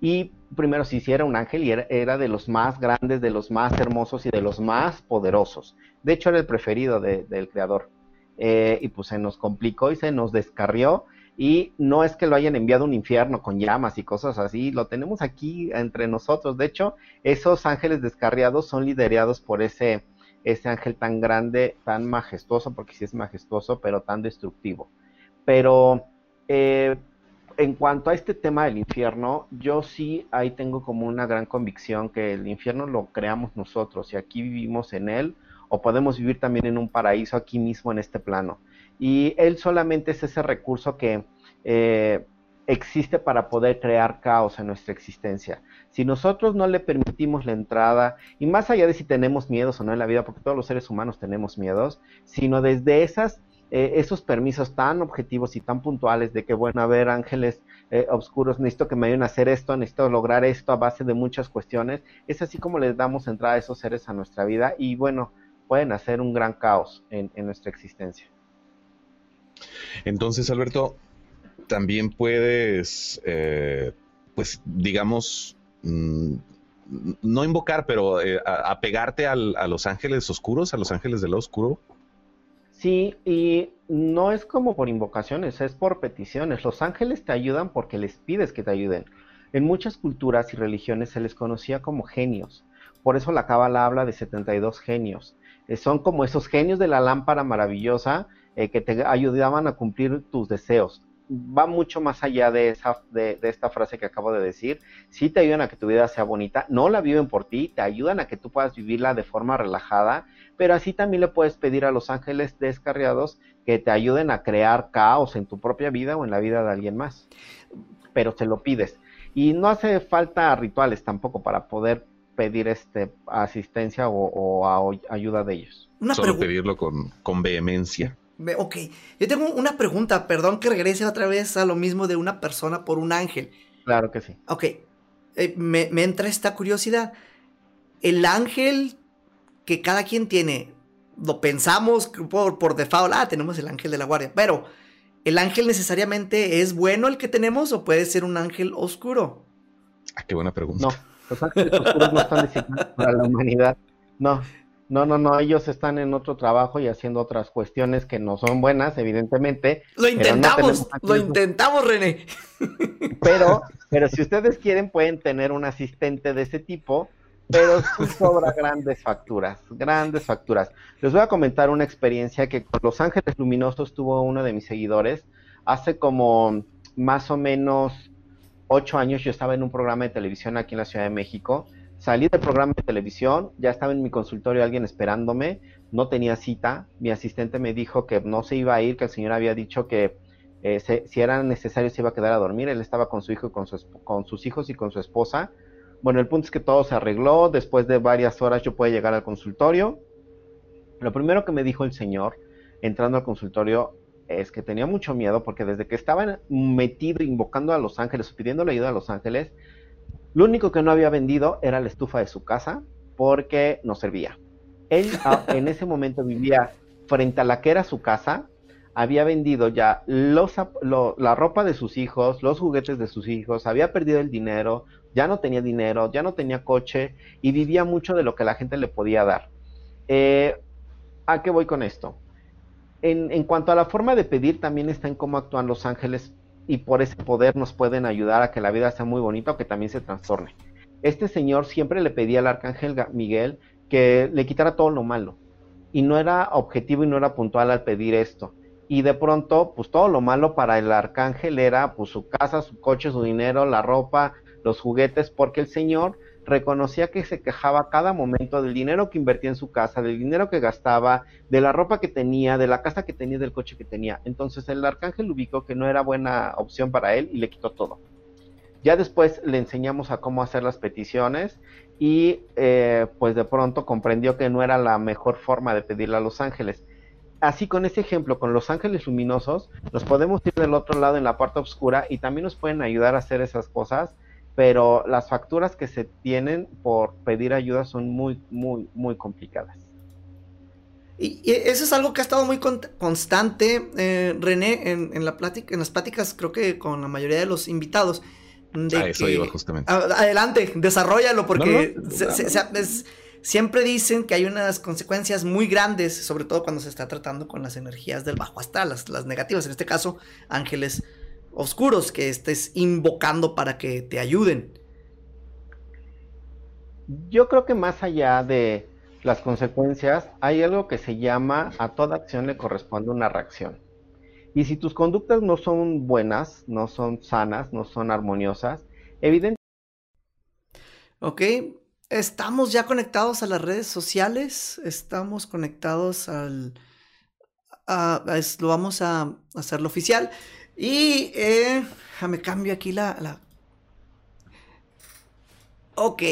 Y primero, si hiciera un ángel y era, de los más grandes, de los más hermosos y de los más poderosos. De hecho, era el preferido del creador. Eh, y pues se nos complicó y se nos descarrió. Y no es que lo hayan enviado a un infierno con llamas y cosas así, lo tenemos aquí entre nosotros. De hecho, esos ángeles descarriados son liderados por ese, ese ángel tan grande, tan majestuoso, porque sí es majestuoso, pero tan destructivo. Pero eh, en cuanto a este tema del infierno, yo sí ahí tengo como una gran convicción que el infierno lo creamos nosotros y aquí vivimos en él o podemos vivir también en un paraíso aquí mismo en este plano. Y él solamente es ese recurso que eh, existe para poder crear caos en nuestra existencia. Si nosotros no le permitimos la entrada, y más allá de si tenemos miedos o no en la vida, porque todos los seres humanos tenemos miedos, sino desde esas eh, esos permisos tan objetivos y tan puntuales de que, bueno, a ver, ángeles eh, oscuros, necesito que me ayuden a hacer esto, necesito lograr esto a base de muchas cuestiones, es así como les damos entrada a esos seres a nuestra vida y, bueno, pueden hacer un gran caos en, nuestra existencia. Entonces, Alberto, también puedes, eh, pues, digamos, mm, no invocar, pero apegarte a los ángeles oscuros, a los ángeles del oscuro. Sí, y no es como por invocaciones, es por peticiones. Los ángeles te ayudan porque les pides que te ayuden. En muchas culturas y religiones se les conocía como genios. Por eso la Cábala habla de 72 genios. Eh, son como esos genios de la lámpara maravillosa eh, que te ayudaban a cumplir tus deseos va mucho más allá de, esa, de, esta frase que acabo de decir. Sí te ayudan a que tu vida sea bonita, no la viven por ti, te ayudan a que tú puedas vivirla de forma relajada, pero así también le puedes pedir a los ángeles descarriados que te ayuden a crear caos en tu propia vida o en la vida de alguien más. Pero se lo pides. Y no hace falta rituales tampoco para poder pedir este asistencia o, ayuda de ellos. Solo pedirlo con, con vehemencia. Ok, yo tengo una pregunta, perdón que regrese otra vez a lo mismo de una persona por un ángel. Claro que sí. Ok, eh, me, entra esta curiosidad. El ángel que cada quien tiene, lo pensamos por, por default, ah, tenemos el ángel de la guardia, pero ¿el ángel necesariamente es bueno el que tenemos o puede ser un ángel oscuro? Ah, qué buena pregunta. No, los ángeles oscuros no están designados para la humanidad. No, no, no, no, ellos están en otro trabajo y haciendo otras cuestiones que no son buenas, evidentemente. Lo intentamos, lo intentamos, René. Pero, pero si ustedes quieren, pueden tener un asistente de ese tipo pero sí sobra grandes facturas, grandes facturas. Les voy a comentar una experiencia que con Los Ángeles Luminosos tuvo uno de mis seguidores. Hace como más o menos ocho años yo estaba en un programa de televisión aquí en la Ciudad de México. Salí del programa de televisión, ya estaba en mi consultorio alguien esperándome, no tenía cita. Mi asistente me dijo que no se iba a ir, que el señor había dicho que eh, si era necesario se iba a quedar a dormir. Él estaba con su hijo con, con sus hijos y con su esposa bueno, el punto es que todo se arregló. Después de varias horas yo pude llegar al consultorio. Lo primero que me dijo el señor entrando al consultorio es que tenía mucho miedo porque desde que estaba metido invocando a los ángeles o pidiendo la ayuda a los ángeles, lo único que no había vendido era la estufa de su casa porque no servía. Él ah, en ese momento vivía frente a la que era su casa, había vendido ya los, la ropa de sus hijos, los juguetes de sus hijos, había perdido el dinero, ya no tenía dinero, ya no tenía coche y vivía mucho de lo que la gente le podía dar. Eh, ¿A qué voy con esto? En, en, cuanto a la forma de pedir, también está en cómo actúan los ángeles y por ese poder nos pueden ayudar a que la vida sea muy bonita o que también se trastorne. Este señor siempre le pedía al arcángel Miguel que le quitara todo lo malo y no era objetivo y no era puntual al pedir esto. Y de pronto, pues todo lo malo para el arcángel era pues su casa, su coche, su dinero, la ropa, los juguetes, porque el señor reconocía que se quejaba cada momento del dinero que invertía en su casa, del dinero que gastaba, de la ropa que tenía, de la casa que tenía, del coche que tenía. Entonces el arcángel ubicó que no era buena opción para él y le quitó todo. Ya después le enseñamos a cómo hacer las peticiones y eh, pues de pronto comprendió que no era la mejor forma de pedirle a los ángeles. Así con ese ejemplo, con los ángeles luminosos, nos podemos ir del otro lado en la parte oscura y también nos pueden ayudar a hacer esas cosas pero las facturas que se tienen por pedir ayuda son muy, muy, muy complicadas. Y, eso es algo que ha estado muy constante, eh, René, en, la plática, en las pláticas, creo que con la mayoría de los invitados. De ah, eso iba justamente. adelante, desarrollalo, porque siempre dicen que hay unas consecuencias muy grandes, sobre todo cuando se está tratando con las energías del bajo astral, las, las negativas, en este caso, ángeles oscuros que estés invocando para que te ayuden. Yo creo que más allá de las consecuencias, hay algo que se llama a toda acción le corresponde una reacción. Y si tus conductas no son buenas, no son sanas, no son armoniosas, evidentemente... Ok, estamos ya conectados a las redes sociales, estamos conectados al... lo vamos a hacerlo oficial. Y eh, me cambio aquí la... la... Ok.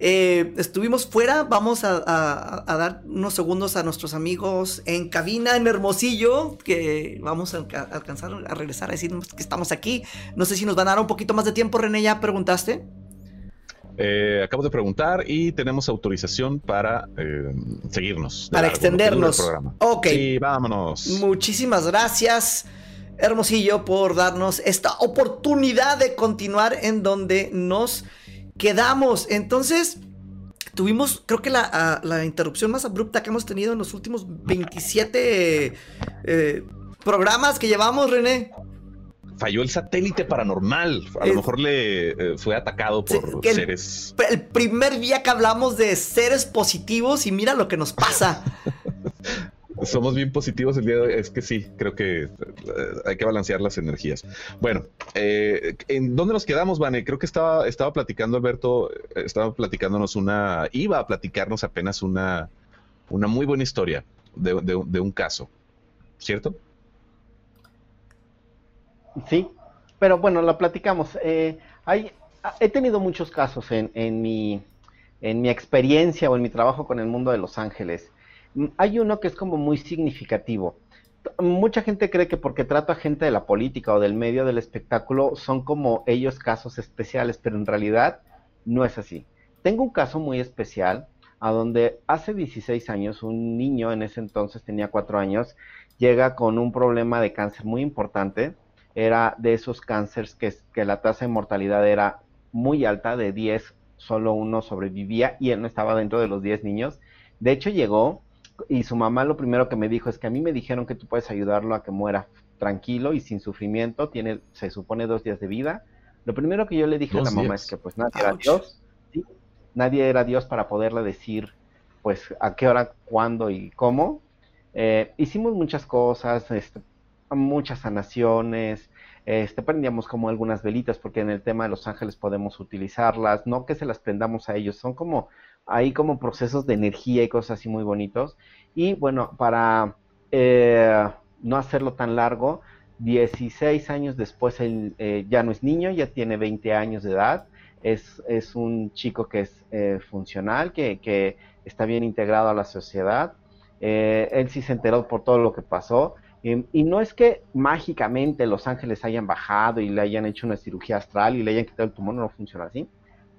Eh, estuvimos fuera, vamos a, dar unos segundos a nuestros amigos en cabina en Hermosillo, que vamos a, alcanzar a regresar a decirnos que estamos aquí. No sé si nos van a dar un poquito más de tiempo, René, ¿ya preguntaste? Eh, acabo de preguntar y tenemos autorización para eh, seguirnos. Para extendernos. Ok. Sí, vámonos. Muchísimas gracias. Hermosillo por darnos esta oportunidad de continuar en donde nos quedamos. Entonces, tuvimos, creo que la, interrupción más abrupta que hemos tenido en los últimos 27 eh, programas que llevamos, René. Falló el satélite paranormal. A lo mejor le eh, fue atacado por seres. el primer día que hablamos de seres positivos y mira lo que nos pasa. somos bien positivos el día de hoy. Es que sí, creo que eh, hay que balancear las energías. Bueno, eh, ¿en dónde nos quedamos, Vane? Creo que estaba, estaba platicando Alberto, eh, estaba platicándonos una, iba a platicarnos apenas una, una muy buena historia de, un caso, ¿cierto? Sí, pero bueno, la platicamos. hay, he tenido muchos casos en, en, mi, en mi experiencia o en mi trabajo con el mundo de Los Ángeles. Mm, hay uno que es como muy significativo. Mucha gente cree que porque trato a gente de la política o del medio del espectáculo son como ellos casos especiales, pero en realidad no es así. Tengo un caso muy especial a donde hace 16 años un niño, en ese entonces tenía 4 años, llega con un problema de cáncer muy importante. Era de esos cánceres que, que la tasa de mortalidad era muy alta, de 10 solo uno sobrevivía y él no estaba dentro de los 10 niños. De hecho llegó y su mamá lo primero que me dijo es que a mí me dijeron que tú puedes ayudarlo a que muera tranquilo y sin sufrimiento, tiene, se supone dos días de vida. Lo primero que yo le dije a la mamá es que pues nada, Dios, nadie era Dios para poderle decir, pues, a qué hora, cuándo y cómo. Eh, hicimos muchas cosas, este, muchas sanaciones, este, prendíamos como algunas velitas, porque en el tema de los ángeles podemos utilizarlas, no que se las prendamos a ellos, son como, hay como procesos de energía y cosas así muy bonitos. Y bueno, para eh, no hacerlo tan largo, 16 años después él eh, ya no es niño, ya tiene 20 años de edad, es, es un chico que es eh, funcional, que, que, está bien integrado a la sociedad. él sí se enteró por todo lo que pasó y no es que mágicamente los ángeles hayan bajado y le hayan hecho una cirugía astral y le hayan quitado el tumor, no funciona así.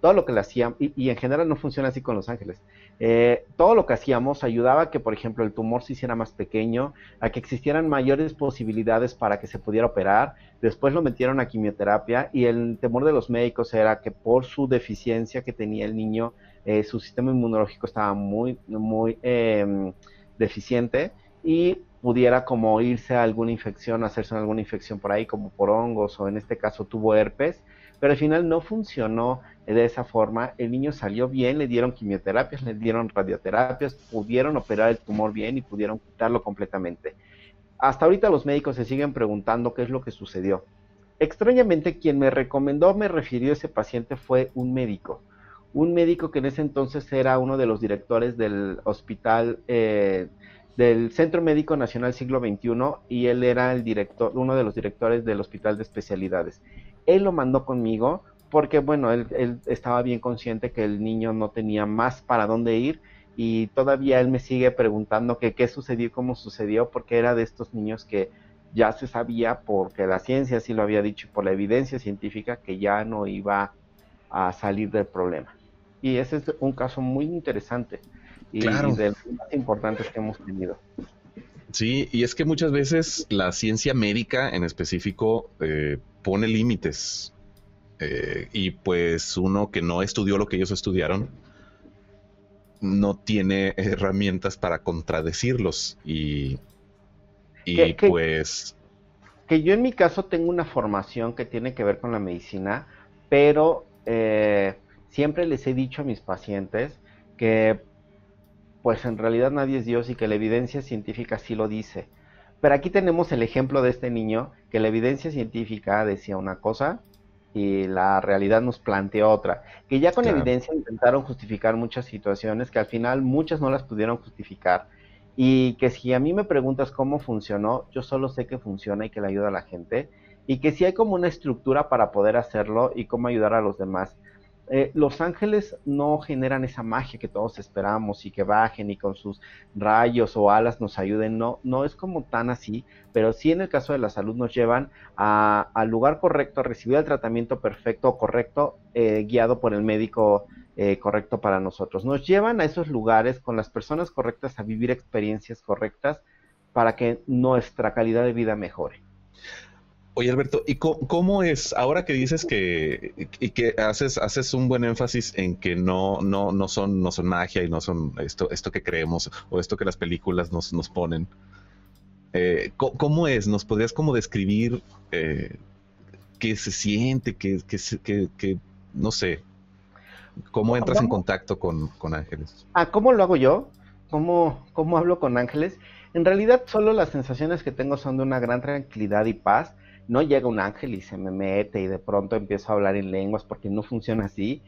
Todo lo que le hacían, y, en general no funciona así con los ángeles, eh, todo lo que hacíamos ayudaba a que, por ejemplo, el tumor se hiciera más pequeño, a que existieran mayores posibilidades para que se pudiera operar. Después lo metieron a quimioterapia y el temor de los médicos era que por su deficiencia que tenía el niño, eh, su sistema inmunológico estaba muy, muy em, deficiente y pudiera como irse a alguna infección, hacerse alguna infección por ahí, como por hongos, o en este caso tuvo herpes, pero al final no funcionó de esa forma, el niño salió bien, le dieron quimioterapias, le dieron radioterapias, pudieron operar el tumor bien y pudieron quitarlo completamente. Hasta ahorita los médicos se siguen preguntando qué es lo que sucedió. Extrañamente, quien me recomendó, me refirió a ese paciente fue un médico. Un médico que en ese entonces era uno de los directores del hospital eh, del Centro Médico Nacional Siglo XXI y él era el director, uno de los directores del Hospital de Especialidades. Él lo mandó conmigo porque, bueno, él, estaba bien consciente que el niño no tenía más para dónde ir y todavía él me sigue preguntando que qué sucedió y cómo sucedió porque era de estos niños que ya se sabía porque la ciencia sí lo había dicho y por la evidencia científica que ya no iba a salir del problema. Y ese es un caso muy interesante y, claro. de los más importantes que hemos tenido. Sí, y es que muchas veces la ciencia médica en específico eh, pone límites. Eh, y pues uno que no estudió lo que ellos estudiaron, no tiene herramientas para contradecirlos. Y, y pues... Que yo en mi caso tengo una formación que tiene que ver con la medicina, pero eh, siempre les he dicho a mis pacientes que pues en realidad nadie es Dios y que la evidencia científica sí lo dice. Pero aquí tenemos el ejemplo de este niño, que la evidencia científica decía una cosa y la realidad nos planteó otra. Que ya con evidencia intentaron justificar muchas situaciones que al final muchas no las pudieron justificar. Y que si a mí me preguntas cómo funcionó, yo solo sé que funciona y que le ayuda a la gente. Y que si hay como una estructura para poder hacerlo y cómo ayudar a los demás. Eh, los ángeles no generan esa magia que todos esperamos y que bajen y con sus rayos o alas nos ayuden, no, no es como tan así, pero sí en el caso de la salud nos llevan al lugar correcto, a recibir el tratamiento perfecto o correcto, eh, guiado por el médico eh, correcto para nosotros. Nos llevan a esos lugares con las personas correctas a vivir experiencias correctas para que nuestra calidad de vida mejore. Oye, Alberto, ¿y cómo, es, ahora que dices que, y que haces, haces un buen énfasis en que no, no, no, son, no son magia y no son esto, esto que creemos o esto que las películas nos, nos ponen? Eh, ¿cómo, es? ¿Nos podrías como describir eh, qué se siente, qué, qué, no sé, cómo entras en contacto con, con, ángeles? Ah, ¿cómo lo hago yo? ¿Cómo, ¿Cómo hablo con ángeles? En realidad solo las sensaciones que tengo son de una gran tranquilidad y paz no llega un ángel y se me mete y de pronto empiezo a hablar en lenguas porque no funciona así.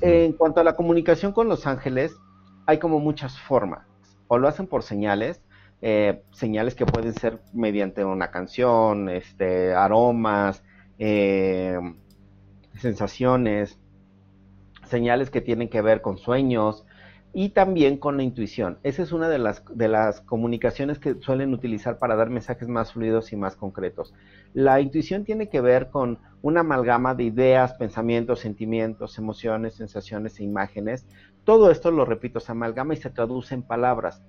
En cuanto a la comunicación con los ángeles, hay como muchas formas. O lo hacen por señales, eh, señales que pueden ser mediante una canción, este, aromas, eh, sensaciones, señales que tienen que ver con sueños, y también con la intuición. Esa es una de las, de las comunicaciones que suelen utilizar para dar mensajes más fluidos y más concretos. La intuición tiene que ver con una amalgama de ideas, pensamientos, sentimientos, emociones, sensaciones e imágenes. Todo esto, lo repito, se amalgama y se traduce en palabras.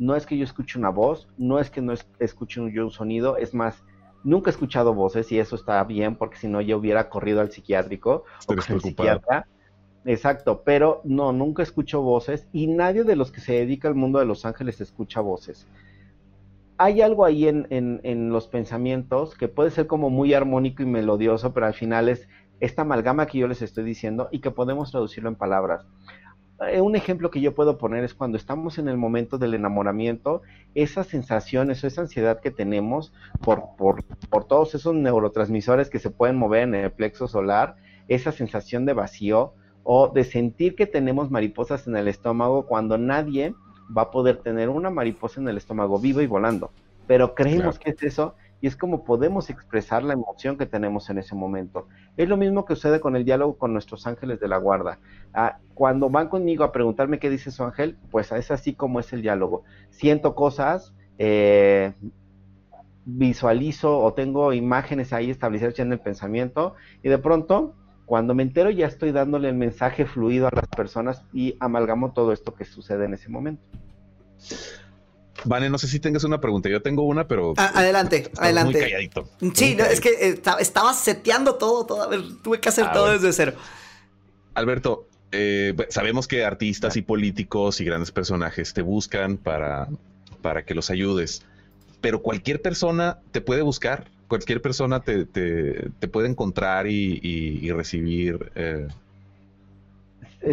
No es que yo escuche una voz, no es que no escuche yo un sonido, es más, nunca he escuchado voces y eso está bien porque si no yo hubiera corrido al psiquiátrico o al psiquiatra Exacto, pero no, nunca escucho voces y nadie de los que se dedica al mundo de los ángeles escucha voces. Hay algo ahí en, los pensamientos que puede ser como muy armónico y melodioso, pero al final es esta amalgama que yo les estoy diciendo y que podemos traducirlo en palabras. eh, un ejemplo que yo puedo poner es cuando estamos en el momento del enamoramiento, esas sensaciones o esa ansiedad que tenemos por, por, por todos esos neurotransmisores que se pueden mover en el plexo solar, esa sensación de vacío o de sentir que tenemos mariposas en el estómago cuando nadie va a poder tener una mariposa en el estómago viva y volando. Pero creemos que es eso y es como podemos expresar la emoción que tenemos en ese momento. Es lo mismo que sucede con el diálogo con nuestros ángeles de la guarda. Ah, cuando van conmigo a preguntarme qué dice su ángel, pues es así como es el diálogo. Siento cosas, eh, visualizo o tengo imágenes ahí establecidas ya en el pensamiento y de pronto cuando me entero ya estoy dándole el mensaje fluido a las personas y amalgamo todo esto que sucede en ese momento. Vale, no sé si tengas una pregunta. Yo tengo una, pero. Ah, adelante, adelante. Muy calladito. Sí, es que estaba seteando todo, todo. A ver, tuve que hacer ah, todo desde cero. Alberto, eh, sabemos que artistas y políticos y grandes personajes te buscan para, para que los ayudes, pero cualquier persona te puede buscar, cualquier persona te, puede encontrar y, recibir eh,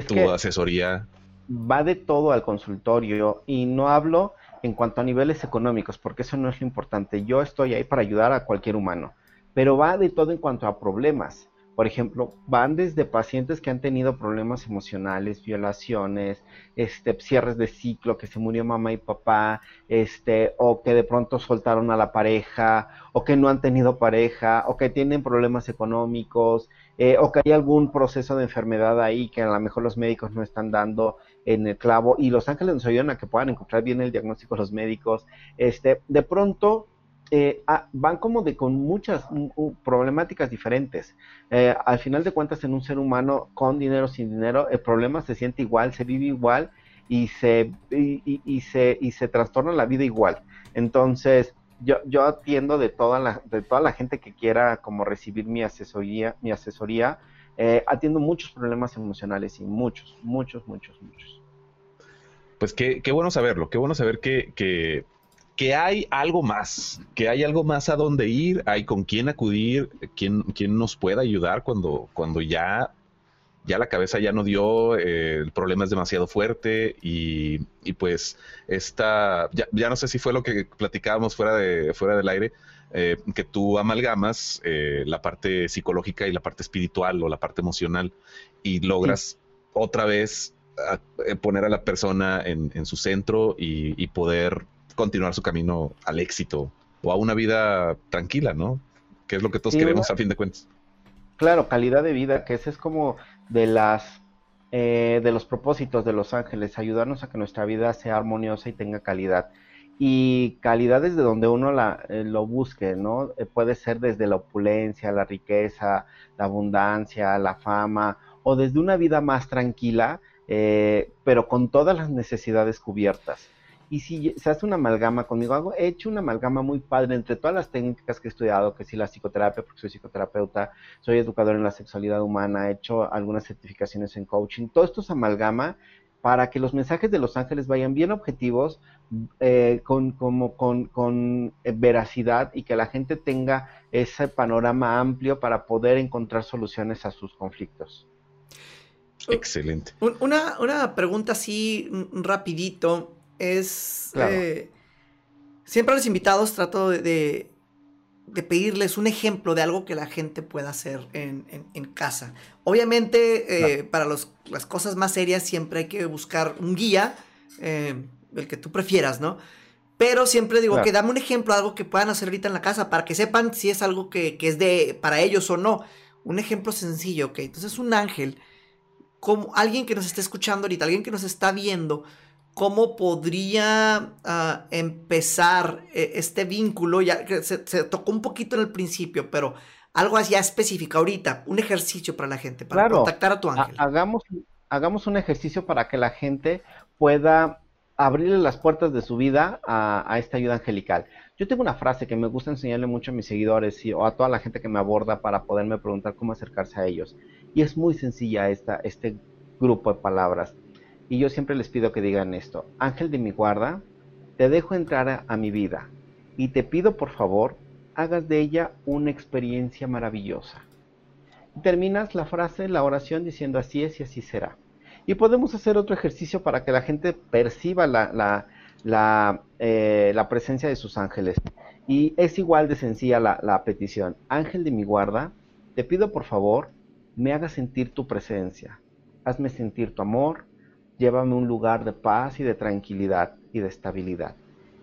tu asesoría. Va de todo al consultorio y no hablo en cuanto a niveles económicos, porque eso no es lo importante. Yo estoy ahí para ayudar a cualquier humano, pero va de todo en cuanto a problemas. Por ejemplo, van desde pacientes que han tenido problemas emocionales, violaciones, este, cierres de ciclo, que se murió mamá y papá, este, o que de pronto soltaron a la pareja, o que no han tenido pareja, o que tienen problemas económicos, eh, o que hay algún proceso de enfermedad ahí que a lo mejor los médicos no están dando en el clavo y los ángeles nos ayudan a que puedan encontrar bien el diagnóstico los médicos. Este, de pronto eh, van como de con muchas problemáticas diferentes. Eh, al final de cuentas, en un ser humano con dinero, sin dinero, el problema se siente igual, se vive igual y se, y, se, y se trastorna la vida igual. Entonces, yo, yo atiendo de toda, la, de toda la gente que quiera como recibir mi asesoría, mi asesoría eh, atiendo muchos problemas emocionales y muchos, muchos, muchos, muchos. Pues qué, qué bueno saberlo, qué bueno saber que, que, hay algo más, que hay algo más a dónde ir, hay con quién acudir, quién, quién nos pueda ayudar cuando, cuando ya, ya la cabeza ya no dio, eh, el problema es demasiado fuerte y, y pues esta, ya, ya, no sé si fue lo que platicábamos fuera, de, fuera del aire, eh, que tú amalgamas eh, la parte psicológica y la parte espiritual o la parte emocional y logras otra vez eh, poner a la persona en, su centro y, poder continuar su camino al éxito o a una vida tranquila, ¿no? Que es lo que todos queremos a fin de cuentas. Claro, calidad de vida, que ese es como de las de los propósitos de los ángeles, ayudarnos a que nuestra vida sea armoniosa y tenga calidad y calidades de donde uno la, eh, lo busque, ¿no? Eh, puede ser desde la opulencia, la riqueza, la abundancia, la fama, o desde una vida más tranquila, eh, pero con todas las necesidades cubiertas. Y si se hace una amalgama conmigo, hago, he hecho una amalgama muy padre entre todas las técnicas que he estudiado, que sí la psicoterapia, porque soy psicoterapeuta, soy educador en la sexualidad humana, he hecho algunas certificaciones en coaching, todo esto se amalgama para que los mensajes de los ángeles vayan bien objetivos, eh, con, como, con, eh, veracidad y que la gente tenga ese panorama amplio para poder encontrar soluciones a sus conflictos. Excelente. Una, pregunta así rapidito es... Eh, siempre a los invitados trato de, de pedirles un ejemplo de algo que la gente pueda hacer en, casa. Obviamente, eh, para las cosas más serias siempre hay que buscar un guía, eh, el que tú prefieras, ¿no? Pero siempre digo que dame un ejemplo, algo que puedan hacer ahorita en la casa, para que sepan si es algo que, que es de para ellos o no. Un ejemplo sencillo, ¿ok? Entonces, un ángel, como alguien que nos está escuchando ahorita, alguien que nos está viendo, cómo podría ah, empezar eh, este vínculo, ya que se, tocó un poquito en el principio, pero algo ya específico ahorita, un ejercicio para la gente, para contactar a tu ángel. hagamos, hagamos un ejercicio para que la gente pueda abrirle las puertas de su vida a, esta ayuda angelical. Yo tengo una frase que me gusta enseñarle mucho a mis seguidores y, o a toda la gente que me aborda para poderme preguntar cómo acercarse a ellos. Y es muy sencilla esta, este grupo de palabras. Y yo siempre les pido que digan esto, ángel de mi guarda, te dejo entrar a, mi vida y te pido por favor hagas de ella una experiencia maravillosa. terminas la frase, la oración diciendo así es y así será. Y podemos hacer otro ejercicio para que la gente perciba la, la, la, eh, la presencia de sus ángeles. Y es igual de sencilla la, petición. Ángel de mi guarda, te pido por favor, me haga sentir tu presencia. Hazme sentir tu amor, llévame a un lugar de paz y de tranquilidad y de estabilidad.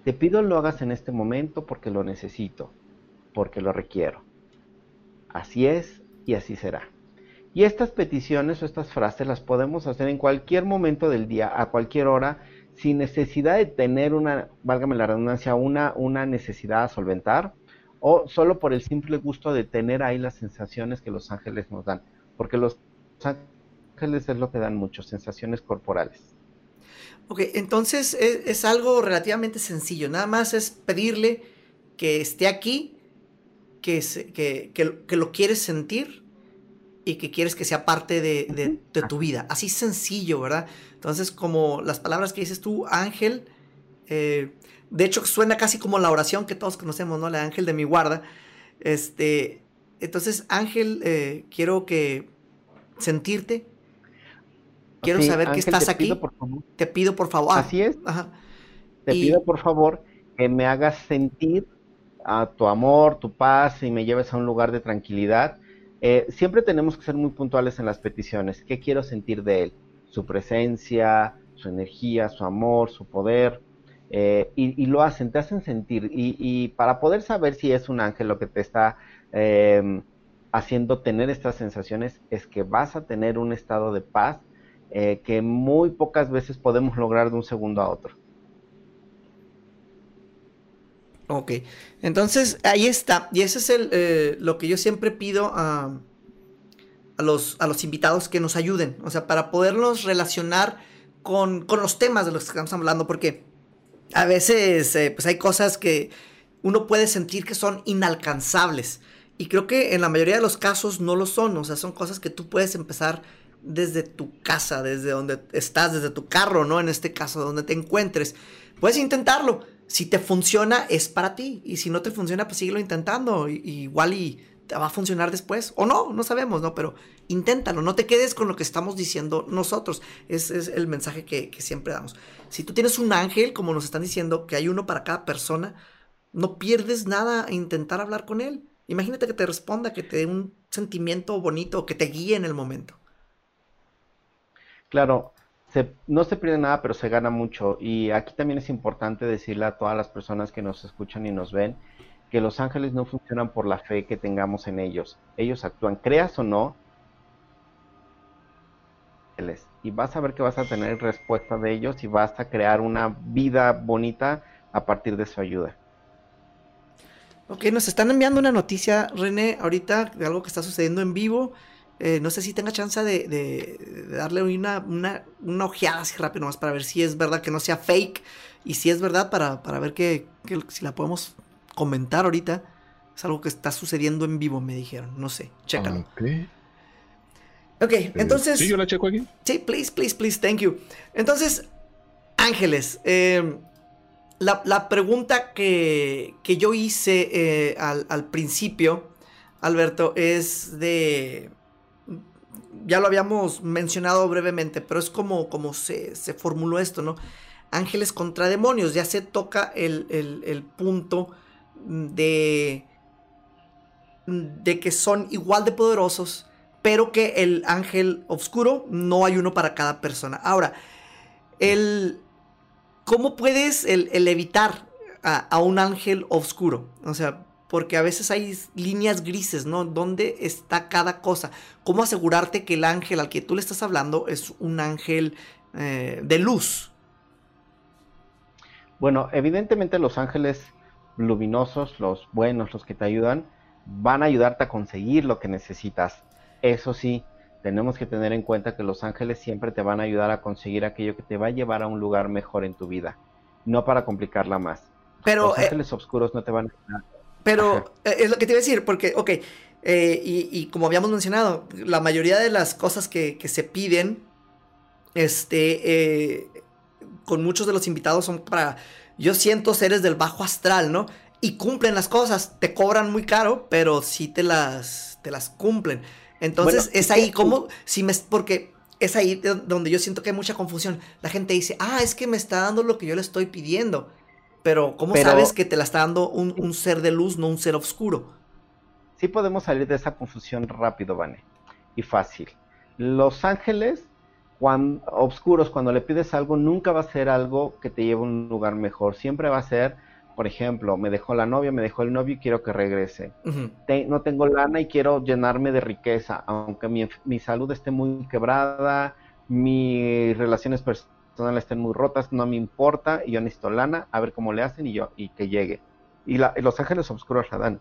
Te pido lo hagas en este momento porque lo necesito, porque lo requiero. Así es y así será. Y estas peticiones o estas frases las podemos hacer en cualquier momento del día, a cualquier hora, sin necesidad de tener una, válgame la redundancia, una, una necesidad a solventar, o solo por el simple gusto de tener ahí las sensaciones que los ángeles nos dan, porque los ángeles es lo que dan mucho, sensaciones corporales. Ok, entonces es, algo relativamente sencillo. Nada más es pedirle que esté aquí, que, que, lo quieres sentir y que quieres que sea parte de, tu vida. Así sencillo, ¿verdad? Entonces, como las palabras que dices tú, ángel, eh, de hecho suena casi como la oración que todos conocemos, ¿no? La ángel de mi guarda. Este, entonces, ángel, eh, quiero que sentirte, Quiero saber que estás aquí. Te pido por favor. Así es. Te pido por favor que me hagas sentir a tu amor, tu paz y me lleves a un lugar de tranquilidad. Eh, siempre tenemos que ser muy puntuales en las peticiones. ¿Qué quiero sentir de él? Su presencia, su energía, su amor, su poder. Eh, y, lo hacen, te hacen sentir. Y, para poder saber si es un ángel lo que te está em, haciendo tener estas sensaciones, es que vas a tener un estado de paz eh, que muy pocas veces podemos lograr de un segundo a otro. Ok, entonces ahí está, y ese es el, eh, lo que yo siempre pido a, a, los, a los invitados que nos ayuden, o sea, para podernos relacionar con, con los temas de los que estamos hablando, porque a veces eh, pues hay cosas que uno puede sentir que son inalcanzables, y creo que en la mayoría de los casos no lo son, o sea, son cosas que tú puedes empezar desde tu casa, desde donde estás, desde tu carro, ¿no? En este caso, donde te encuentres. Puedes intentarlo. Si te funciona, es para ti. Y si no te funciona, pues síguelo intentando. igual y te va a funcionar después. O no, no sabemos, ¿no? Pero inténtalo. No te quedes con lo que estamos diciendo nosotros. Ese es el mensaje que, que siempre damos. Si tú tienes un ángel, como nos están diciendo, que hay uno para cada persona, no pierdes nada a intentar hablar con él. Imagínate que te responda, que te dé un sentimiento bonito, que te guíe en el momento. Claro, no se pierde nada, pero se gana mucho. Y aquí también es importante decirle a todas las personas que nos escuchan y nos ven que los ángeles no funcionan por la fe que tengamos en ellos. Ellos actúan, creas o no, y vas a ver que vas a tener respuesta de ellos y vas a crear una vida bonita a partir de su ayuda. Ok, nos están enviando una noticia, René, ahorita de algo que está sucediendo en vivo. Eh, no sé si tenga chance de, darle una, una, ojeada así rápido más para ver si es verdad que no sea fake y si es verdad para, ver que, si la podemos comentar ahorita. Es algo que está sucediendo en vivo, me dijeron. No sé, chécalo. Ok, okay eh, entonces... Sí, yo la checo aquí. Sí, please, please, please, thank you. Entonces, Ángeles, eh, la, pregunta que, yo hice al, al principio, Alberto, es de ya lo habíamos mencionado brevemente, pero es como, como se, formuló esto, ¿no? Ángeles contra demonios, ya se toca el, punto de, de que son igual de poderosos, pero que el ángel oscuro no hay uno para cada persona. Ahora, el, ¿cómo puedes el, evitar a, a, un ángel oscuro? O sea, porque a veces hay líneas grises, ¿no? ¿Dónde está cada cosa? ¿Cómo asegurarte que el ángel al que tú le estás hablando es un ángel eh, de luz? Bueno, evidentemente los ángeles luminosos, los buenos, los que te ayudan, van a ayudarte a conseguir lo que necesitas. Eso sí, tenemos que tener en cuenta que los ángeles siempre te van a ayudar a conseguir aquello que te va a llevar a un lugar mejor en tu vida, no para complicarla más. Pero, los eh, ángeles oscuros no te van a ayudar pero eh, es lo que te iba a decir, porque, ok, eh, y, como habíamos mencionado, la mayoría de las cosas que, se piden, este, eh, con muchos de los invitados son para, yo siento seres del bajo astral, ¿no? Y cumplen las cosas, te cobran muy caro, pero sí te las, te las cumplen. Entonces, es ahí como, si me, porque es ahí donde yo siento que hay mucha confusión. La gente dice, ah, es que me está dando lo que yo le estoy pidiendo. Pero, ¿cómo sabes que te la está dando un, ser de luz, no un ser oscuro? Sí podemos salir de esa confusión rápido, Vane, y fácil. Los ángeles cuando, oscuros, cuando le pides algo, nunca va a ser algo que te lleve a un lugar mejor. Siempre va a ser, por ejemplo, me dejó la novia, me dejó el novio y quiero que regrese. no tengo lana y quiero llenarme de riqueza, aunque mi, mi salud esté muy quebrada, mis relaciones personales estén muy rotas, no me importa, y yo necesito lana, a ver cómo le hacen y yo, y que llegue. Y, y los ángeles oscuros la dan.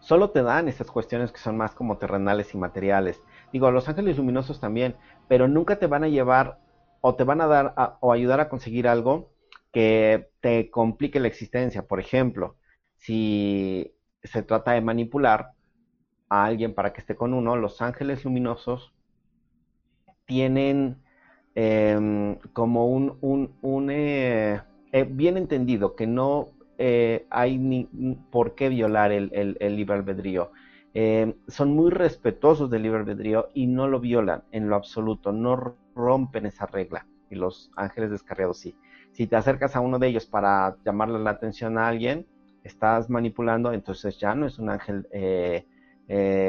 Solo te dan esas cuestiones que son más como terrenales y materiales digo, los ángeles luminosos también, pero nunca te van a llevar o te van a dar o ayudar a conseguir algo que te complique la existencia. Por ejemplo, si se trata de manipular a alguien para que esté con uno, los ángeles luminosos tienen em, como un, un, eh, eh, bien entendido que no eh, hay ni por qué violar el, el libre albedrío. Eh, son muy respetuosos del libre albedrío y no lo violan en lo absoluto, no rompen esa regla. Y los ángeles descarriados sí. Si te acercas a uno de ellos para llamarle la atención a alguien, estás manipulando, entonces ya no es un ángel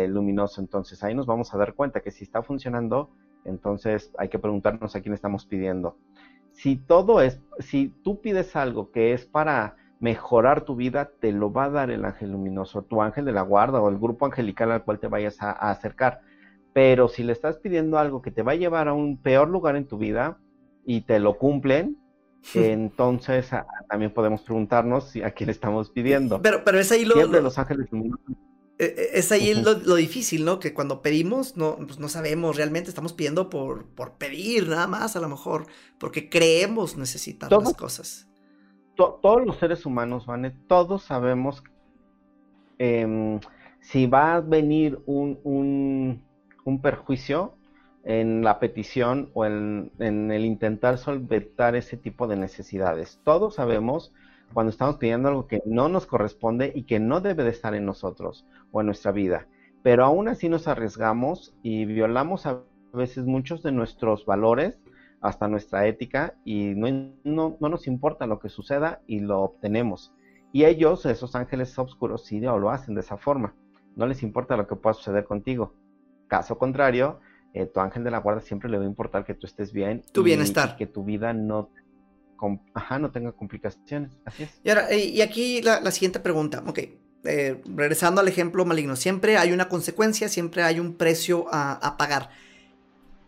luminoso. Entonces ahí nos vamos a dar cuenta que si está funcionando, entonces hay que preguntarnos a quién estamos pidiendo. Si todo es, si tú pides algo que es para mejorar tu vida, te lo va a dar el ángel luminoso, tu ángel de la guarda o el grupo angelical al cual te vayas a, acercar. Pero si le estás pidiendo algo que te va a llevar a un peor lugar en tu vida y te lo cumplen, entonces también podemos preguntarnos si, a quién estamos pidiendo. Pero, pero es ahí lo, los ángeles luminosos. E, e, es ahí lo, difícil, ¿no? Que cuando pedimos no, pues no sabemos, realmente estamos pidiendo por, por pedir nada más a lo mejor, porque creemos necesitar las cosas todos los seres humanos, Vane, todos sabemos em, si va a venir un, perjuicio en la petición o en, el intentar solventar ese tipo de necesidades. Todos sabemos cuando estamos pidiendo algo que no nos corresponde y que no debe de estar en nosotros o en nuestra vida. Pero aún así nos arriesgamos y violamos a veces muchos de nuestros valores hasta nuestra ética y no, no, nos importa lo que suceda y lo obtenemos. Y ellos, esos ángeles oscuros, sí lo hacen de esa forma. No les importa lo que pueda suceder contigo. Caso contrario, eh, tu ángel de la guarda siempre le va a importar que tú estés bien. Tu bienestar. que tu vida no, ajá, no tenga complicaciones. Así es. Y, ahora, y aquí la, siguiente pregunta. Ok, eh, regresando al ejemplo maligno. Siempre hay una consecuencia, siempre hay un precio a, a pagar.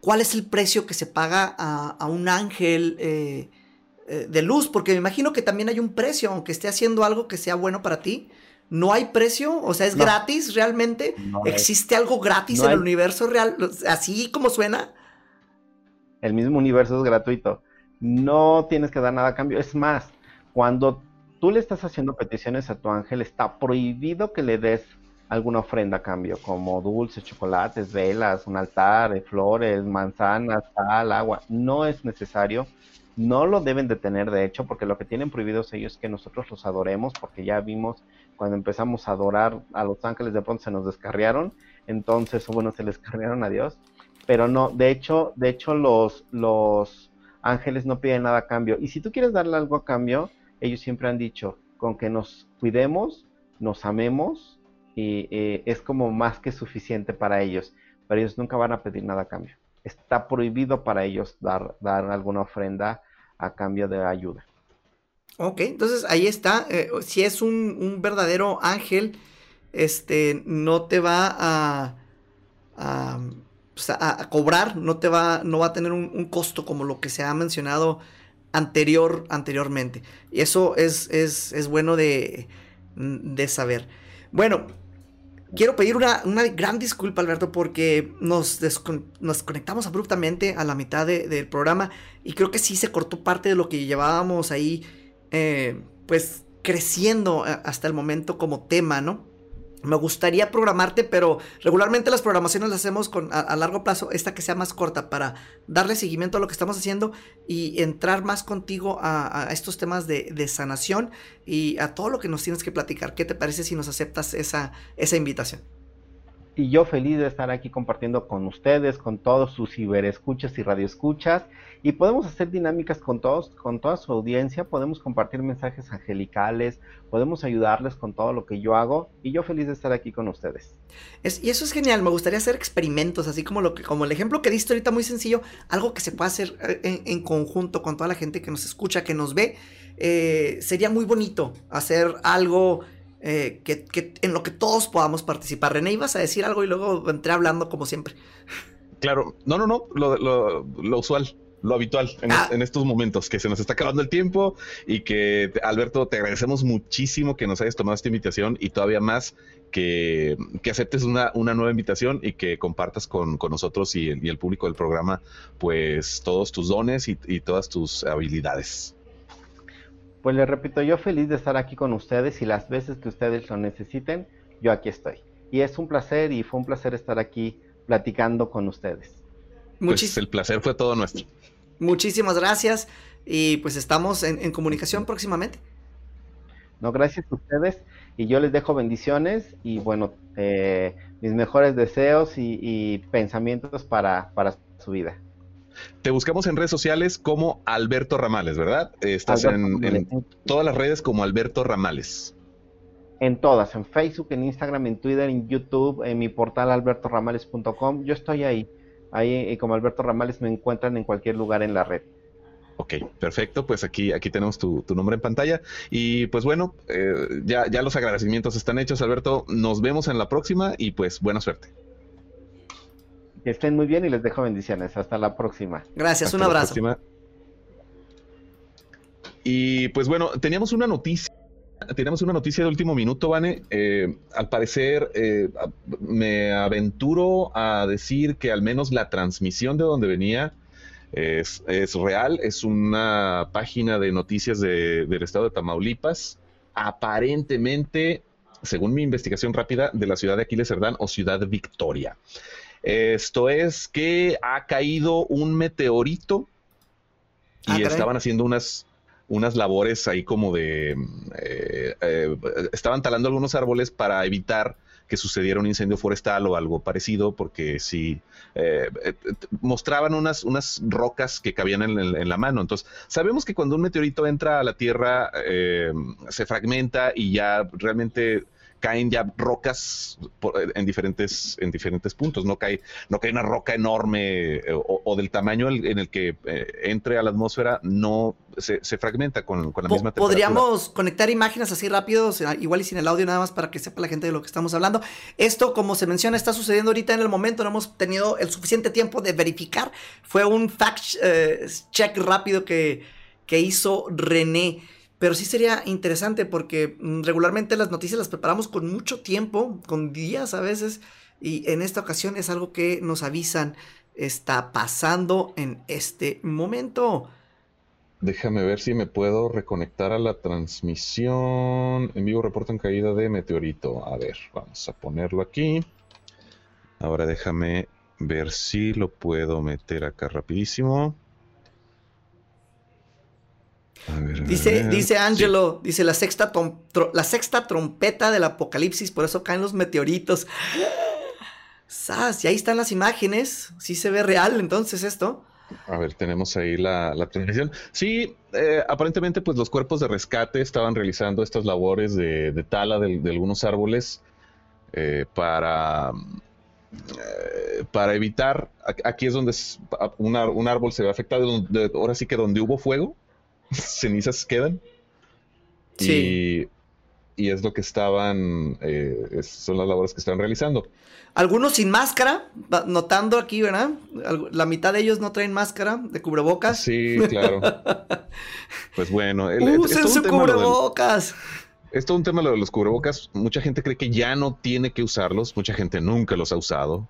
¿Cuál es el precio que se paga a, un ángel eh, eh, de luz? Porque me imagino que también hay un precio, aunque esté haciendo algo que sea bueno para ti. ¿No hay precio? O sea, ¿es gratis realmente? ¿Existe algo gratis en el universo real? ¿Así como suena? El mismo universo es gratuito. No tienes que dar nada a cambio. Es más, cuando tú le estás haciendo peticiones a tu ángel, está prohibido que le des alguna ofrenda a cambio, como dulces, chocolates, velas, un altar, eh, flores, manzanas, sal, agua. No es necesario, no lo deben de tener de hecho, porque lo que tienen prohibidos ellos es que nosotros los adoremos, porque ya vimos cuando empezamos a adorar a los ángeles de pronto se nos descarriaron, entonces, bueno, se les cargaron a Dios, pero no, de hecho, de hecho los, los ángeles no piden nada a cambio. Y si tú quieres darle algo a cambio, ellos siempre han dicho, con que nos cuidemos, nos amemos, y eh, es como más que suficiente para ellos, pero ellos nunca van a pedir nada a cambio. Está prohibido para ellos dar, dar alguna ofrenda a cambio de ayuda. Ok, entonces ahí está. Eh, si es un, verdadero ángel, este no te va a, a, cobrar, no te va, no va a tener un, costo como lo que se ha mencionado anterior, anteriormente. Y eso es, es, es bueno de, de saber. Bueno, quiero pedir una, gran disculpa, Alberto, porque nos, nos conectamos abruptamente a la mitad del programa y creo que sí se cortó parte de lo que llevábamos ahí, eh, pues creciendo eh, hasta el momento como tema, ¿no? Me gustaría programarte, pero regularmente las programaciones las hacemos con, a, largo plazo, esta que sea más corta, para darle seguimiento a lo que estamos haciendo y entrar más contigo a, estos temas de, sanación y a todo lo que nos tienes que platicar. ¿Qué te parece si nos aceptas esa, esa invitación? y yo feliz de estar aquí compartiendo con ustedes, con todos sus ciberescuchas y radioescuchas. Y podemos hacer dinámicas con todos, con toda su audiencia, podemos compartir mensajes angelicales, podemos ayudarles con todo lo que yo hago. Y yo feliz de estar aquí con ustedes. y eso es genial, me gustaría hacer experimentos, así como lo que, como el ejemplo que diste ahorita, muy sencillo, algo que se pueda hacer eh, en, conjunto con toda la gente que nos escucha, que nos ve. Eh, sería muy bonito hacer algo eh, que, en lo que todos podamos participar. René, ibas a decir algo y luego entré hablando como siempre. Claro, no, no, no, lo, usual, lo habitual ah. en, estos momentos, que se nos está acabando el tiempo y que, Alberto, te agradecemos muchísimo que nos hayas tomado esta invitación y todavía más que, aceptes una, nueva invitación y que compartas con, nosotros y el, público del programa, pues todos tus dones y, y todas tus habilidades. Pues les repito, yo feliz de estar aquí con ustedes y las veces que ustedes lo necesiten, yo aquí estoy. Y es un placer y fue un placer estar aquí platicando con ustedes. Pues el placer fue todo nuestro. Muchísimas gracias y pues estamos en, comunicación próximamente. No, gracias a ustedes y yo les dejo bendiciones y bueno, eh, mis mejores deseos y, pensamientos para, para su vida. Te buscamos en redes sociales como Alberto Ramales, ¿verdad? Estás en, todas las redes como Alberto Ramales. En todas, en Facebook, en Instagram, en Twitter, en YouTube, en mi portal albertoramales.com. Yo estoy ahí. Ahí como Alberto Ramales me encuentran en cualquier lugar en la red. Ok, perfecto. Pues aquí, aquí tenemos tu, nombre en pantalla. Y pues bueno, eh, ya, ya los agradecimientos están hechos, Alberto. Nos vemos en la próxima y pues buena suerte. Que estén muy bien y les dejo bendiciones. Hasta la próxima. Gracias, un abrazo. Y pues bueno, teníamos una noticia. Teníamos una noticia de último minuto, Vane. Eh, al parecer, eh, me aventuro a decir que al menos la transmisión de donde venía es, real. Es una página de noticias del estado de Tamaulipas. Aparentemente, según mi investigación rápida, de la ciudad de Aquiles Cerdán o ciudad Victoria. Esto es que ha caído un meteorito y ah, estaban haciendo unas, unas labores ahí como de... Eh, eh, estaban talando algunos árboles para evitar que sucediera un incendio forestal o algo parecido, porque si eh, mostraban unas, unas rocas que cabían en, la mano. Entonces, sabemos que cuando un meteorito entra a la Tierra, se fragmenta y ya realmente caen ya rocas en, diferentes, en diferentes puntos, no cae, no cae una roca enorme eh, o, del tamaño en el que eh, entre a la atmósfera, no se, fragmenta con, la misma temperatura. Podríamos conectar imágenes así rápido, igual y sin el audio nada más para que sepa la gente de lo que estamos hablando. Esto, como se menciona, está sucediendo ahorita en el momento, no hemos tenido el suficiente tiempo de verificar. Fue un fact eh, check rápido que, que hizo René. Pero sí sería interesante porque mm, regularmente las noticias las preparamos con mucho tiempo, con días a veces, y en esta ocasión es algo que nos avisan está pasando en este momento. Déjame ver si me puedo reconectar a la transmisión. En vivo reportan caída de meteorito. A ver, vamos a ponerlo aquí. Ahora déjame ver si lo puedo meter acá rapidísimo dice, dice Angelo, dice la sexta, la sexta trompeta del apocalipsis, por eso caen los meteoritos. ¡Sas! Y ahí están las imágenes. Sí se ve real entonces esto. A ver, tenemos ahí la, transmisión. Sí, eh, aparentemente pues los cuerpos de rescate estaban realizando estas labores de, tala de, algunos árboles eh, para, eh, para evitar, aquí es donde un, árbol se ve afectado, ahora sí que donde hubo fuego, cenizas quedan. Sí. Y, es lo que estaban, eh, son las labores que están realizando. Algunos sin máscara, notando aquí, ¿verdad? La mitad de ellos no traen máscara de cubrebocas. Sí, claro. pues bueno. El, ¡Usen su cubrebocas! es todo un tema lo de los cubrebocas. Mucha gente cree que ya no tiene que usarlos. Mucha gente nunca los ha usado.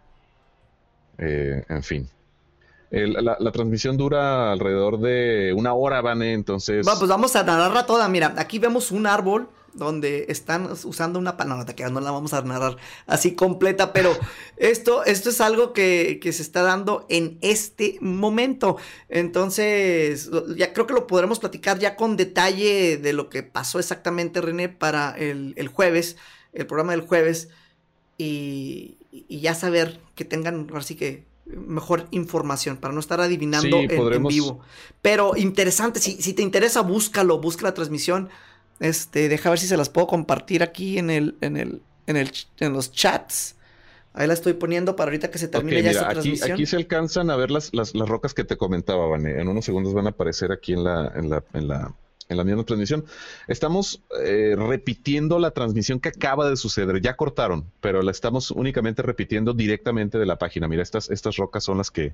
Eh, en fin la, transmisión dura alrededor de una hora, Vane, entonces... Bueno, pues vamos a narrarla toda. Mira, aquí vemos un árbol donde están usando una palabra, no, no la vamos a narrar así completa, pero esto, esto es algo que, se está dando en este momento. Entonces, ya creo que lo podremos platicar ya con detalle de lo que pasó exactamente, René, para el, el jueves, el programa del jueves. Y, y ya saber que tengan, así que mejor información para no estar adivinando en, vivo. Pero interesante, si, si, te interesa, búscalo, busca la transmisión. Este, deja ver si se las puedo compartir aquí en el, en el, en el, en los chats. Ahí la estoy poniendo para ahorita que se termine ya esta transmisión. Aquí se alcanzan a ver las, las, las, rocas que te comentaba, Vane. En unos segundos van a aparecer aquí en la, en la, en la, en la misma transmisión. Estamos eh, repitiendo la transmisión que acaba de suceder. Ya cortaron, pero la estamos únicamente repitiendo directamente de la página. Mira, estas, estas rocas son las que,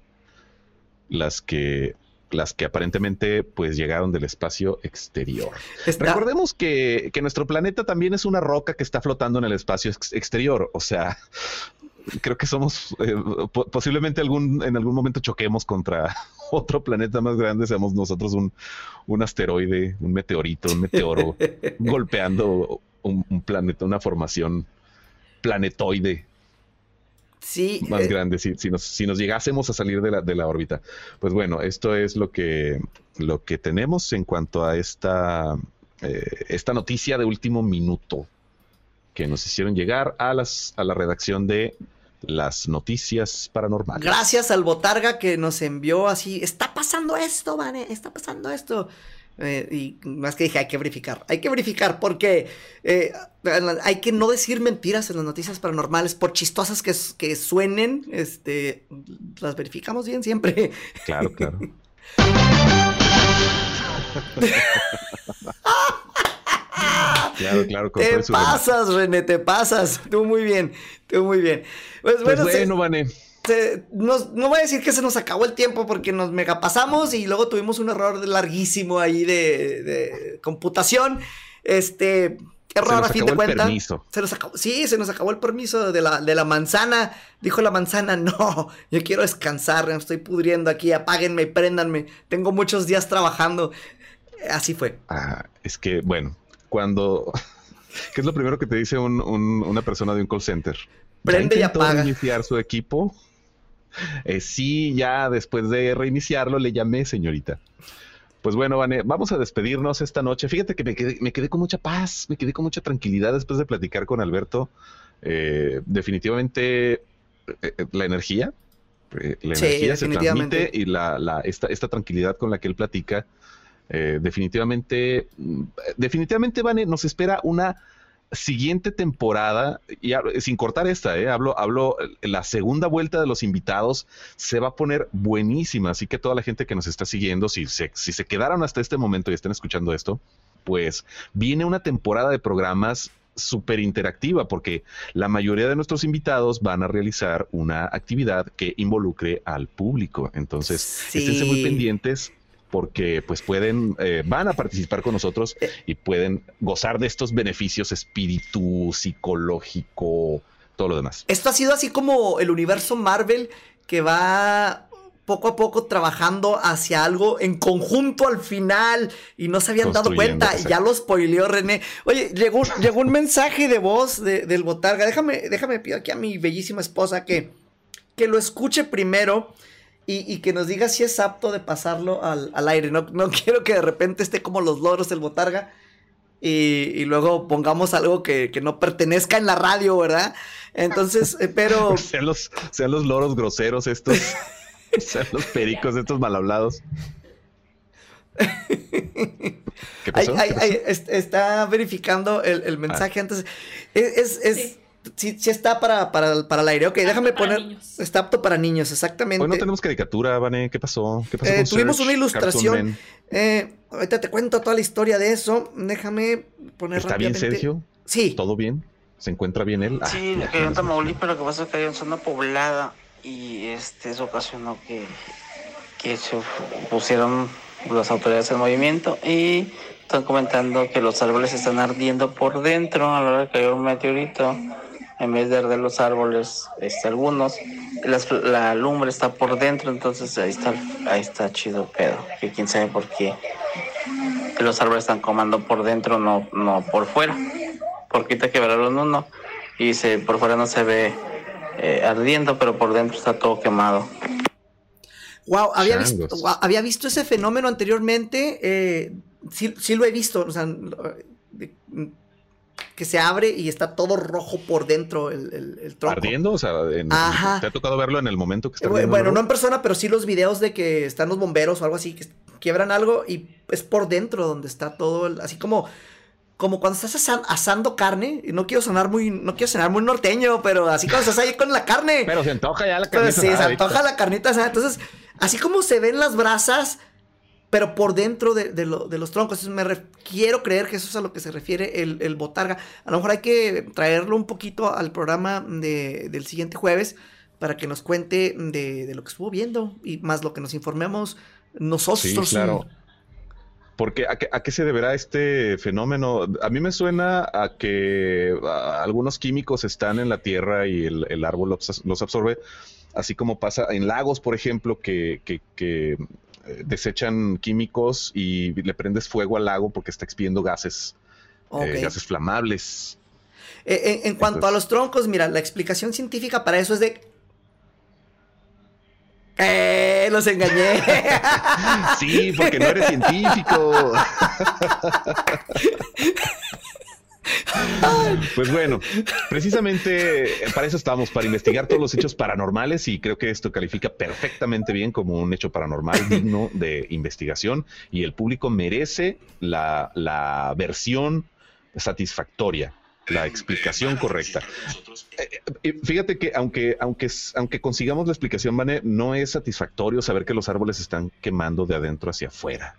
las que, las que aparentemente pues llegaron del espacio exterior. Recordemos que, que, nuestro planeta también es una roca que está flotando en el espacio exterior. O sea, creo que somos eh, posiblemente algún en algún momento choquemos contra otro planeta más grande, seamos nosotros un, un asteroide, un meteorito, un meteoro golpeando un, planeta, una formación planetoide. Sí, más eh, grande, si, si, nos, si nos llegásemos a salir de la, de la órbita. Pues bueno, esto es lo que, lo que tenemos en cuanto a esta, eh, esta noticia de último minuto que nos hicieron llegar a, las, a la redacción de las noticias paranormales. Gracias al Botarga que nos envió así, está pasando esto, Vane, está pasando esto. Eh, y más que dije, hay que verificar, hay que verificar porque eh, hay que no decir mentiras en las noticias paranormales, por chistosas que, que suenen, este, las verificamos bien siempre. Claro, claro. Claro, claro. te pasas, René, te pasas. Tú muy bien, tú muy bien. Pues, pues bueno, Vane. no voy a decir que se nos acabó el tiempo porque nos megapasamos y luego tuvimos un error larguísimo ahí de, computación. Este, error a fin de cuentas. Se nos acabó, sí, se nos acabó el permiso de la, de la manzana. Dijo la manzana, no, yo quiero descansar, me estoy pudriendo aquí, apáguenme, préndanme. Tengo muchos días trabajando. Así fue. Ah, es que, bueno, cuando... ¿Qué es lo primero que te dice una persona de un call center? Prende y apaga. reiniciar su equipo? Eh, sí, ya después de reiniciarlo le llamé, señorita. Pues bueno, Vane, vamos a despedirnos esta noche. Fíjate que me quedé, con mucha paz, me quedé con mucha tranquilidad después de platicar con Alberto. Eh, definitivamente eh, la energía, la energía se transmite y la, esta, esta tranquilidad con la que él platica eh, definitivamente, mm, definitivamente, Vane, nos espera una siguiente temporada, y sin cortar esta, eh, hablo, hablo, la segunda vuelta de los invitados se va a poner buenísima, así que toda la gente que nos está siguiendo, si se, si se quedaron hasta este momento y están escuchando esto, pues viene una temporada de programas súper interactiva porque la mayoría de nuestros invitados van a realizar una actividad que involucre al público. Entonces, estén muy pendientes porque pues pueden, eh, van a participar con nosotros eh. y pueden gozar de estos beneficios espíritu, psicológico, todo lo demás. Esto ha sido así como el universo Marvel que va poco a poco trabajando hacia algo en conjunto al final y no se habían dado cuenta. Ya lo spoileó René. Oye, llegó, llegó un mensaje de voz del Botarga. Déjame, déjame pido aquí a mi bellísima esposa que, que lo escuche primero y, que nos diga si es apto de pasarlo al, aire. No, no, quiero que de repente esté como los loros del botarga y, luego pongamos algo que, no pertenezca en la radio, ¿verdad? Entonces, eh, pero... sean, los, sean los loros groseros estos, sean los pericos estos mal hablados. ¿Qué pasó? está verificando el, mensaje ah. antes. Es, es, sí, sí está para, para, para el aire. Ok, déjame poner. Está apto para niños, exactamente. Hoy no tenemos caricatura, Vane. ¿Qué pasó? ¿Qué pasó eh, tuvimos una ilustración. Eh, ahorita te cuento toda la historia de eso. Déjame poner ¿Está bien, Sergio? Sí. ¿Todo bien? ¿Se encuentra bien él? Sí, ah, cayó en Tamaulipas, lo que pasa es que hay una zona poblada y este, eso ocasionó que, que se pusieron las autoridades en movimiento y están comentando que los árboles están ardiendo por dentro a la hora de caer un meteorito en vez de arder los árboles, este, algunos, la lumbre está por dentro, entonces ahí está, ahí está chido pedo, que quién sabe por qué los árboles están comando por dentro, no, no por fuera, porque te quebraron uno y se, por fuera no se ve eh, ardiendo, pero por dentro está todo quemado. Wow, había visto, había visto ese fenómeno anteriormente, eh, sí, sí, lo he visto, o sea, que se abre y está todo rojo por dentro el, el, tronco. Ardiendo, o sea, Ajá. ¿te ha tocado verlo en el momento que está? Bueno, el no en persona, pero sí los videos de que están los bomberos o algo así, que quiebran algo y es por dentro donde está todo, el- así como, como cuando estás asa- asando carne, y no quiero sonar muy, no quiero sonar muy norteño, pero así cuando estás ahí con la carne. Pero se antoja ya la Pero carnita sí, se antoja la carnita. Entonces, así como se ven las brasas, pero por dentro de, de lo- de los troncos. Me quiero creer que eso es a lo que se refiere el, botarga. A lo mejor hay que traerlo un poquito al programa de- del siguiente jueves para que nos cuente de, lo que estuvo viendo y más lo que nos informemos nosotros. Sí, claro. Porque ¿a qué, a qué se deberá este fenómeno? A mí me suena a que algunos químicos están en la tierra y el, árbol los, los absorbe, así como pasa en lagos, por ejemplo, que, que- que, desechan químicos y le prendes fuego al lago porque está expidiendo gases, eh, gases flamables. Eh, en, en cuanto a los troncos, mira, la explicación científica para eso es de... ¡Eh! Los engañé. Sí, porque no eres científico. Pues bueno, precisamente para eso estamos, para investigar todos los hechos paranormales y creo que esto califica perfectamente bien como un hecho paranormal digno de investigación y el público merece la, la versión satisfactoria, la explicación correcta. Eh, eh, Fíjate que aunque, aunque, aunque consigamos la explicación, Vane, no es satisfactorio saber que los árboles están quemando de adentro hacia afuera.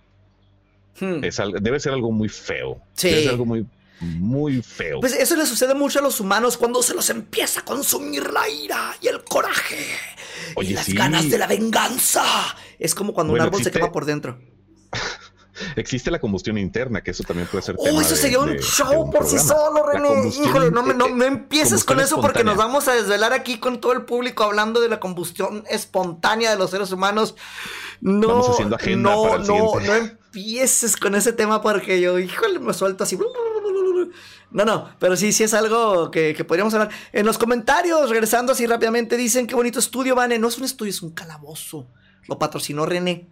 Hmm. Es debe ser algo muy feo. Sí. Debe ser algo muy, muy feo. Pues eso le sucede mucho a los humanos cuando se los empieza a consumir la ira y el coraje y las sí. ganas de la venganza. Es como cuando Bueno, un árbol se quema por dentro. Existe la combustión interna, que eso también puede ser Oh, tema eso de- sería un de show un por sí solo, René. Híjole, no, no, no empieces con eso porque nos vamos a desvelar aquí con todo el público hablando de la combustión espontánea de los seres humanos. No, Vamos haciendo agenda no, para el no, no empieces con ese tema porque yo, híjole, me suelto así. No, no, pero sí, sí es algo que, que podríamos hablar. En los comentarios, regresando así rápidamente, dicen qué bonito estudio, Vane. No es un estudio, es un calabozo. Lo patrocinó René.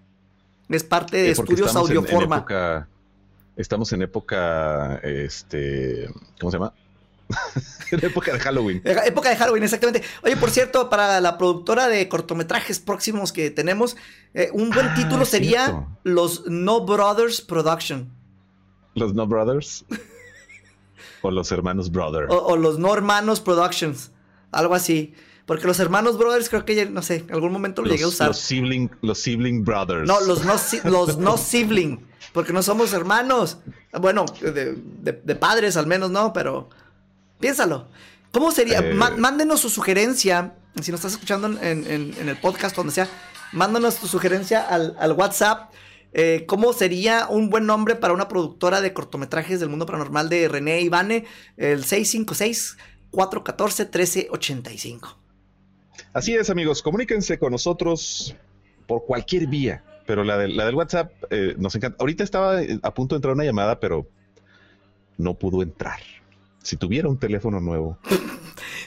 Es parte de Eh, Estudios estamos en- en Audioforma. época- estamos en época, este, ¿cómo se llama? en época de Halloween. Época de Halloween, exactamente. Oye, por cierto, para la productora de cortometrajes próximos que tenemos, eh, un buen Ah, título sería cierto. Los No Brothers Production. Los No Brothers. o los hermanos Brother. O, o los No Hermanos Productions. Algo así. Porque los hermanos Brothers creo que, no sé, en algún momento lo llegué a usar. los sibling, los sibling brothers. No, los no, los no sibling. Porque no somos hermanos. Bueno, de, de- de padres al menos, ¿no? Pero piénsalo. ¿Cómo sería? Eh. Mándenos su sugerencia. Si nos estás escuchando en, en- en el podcast, donde sea, mándanos tu sugerencia al, al WhatsApp. Eh, ¿Cómo sería un buen nombre para una productora de cortometrajes del mundo paranormal de René Ivane? El 656-414-1385. Así es, amigos, comuníquense con nosotros por cualquier vía, pero la, del- WhatsApp eh, nos encanta. Ahorita estaba eh, a punto de entrar una llamada, pero no pudo entrar. Si tuviera un teléfono nuevo,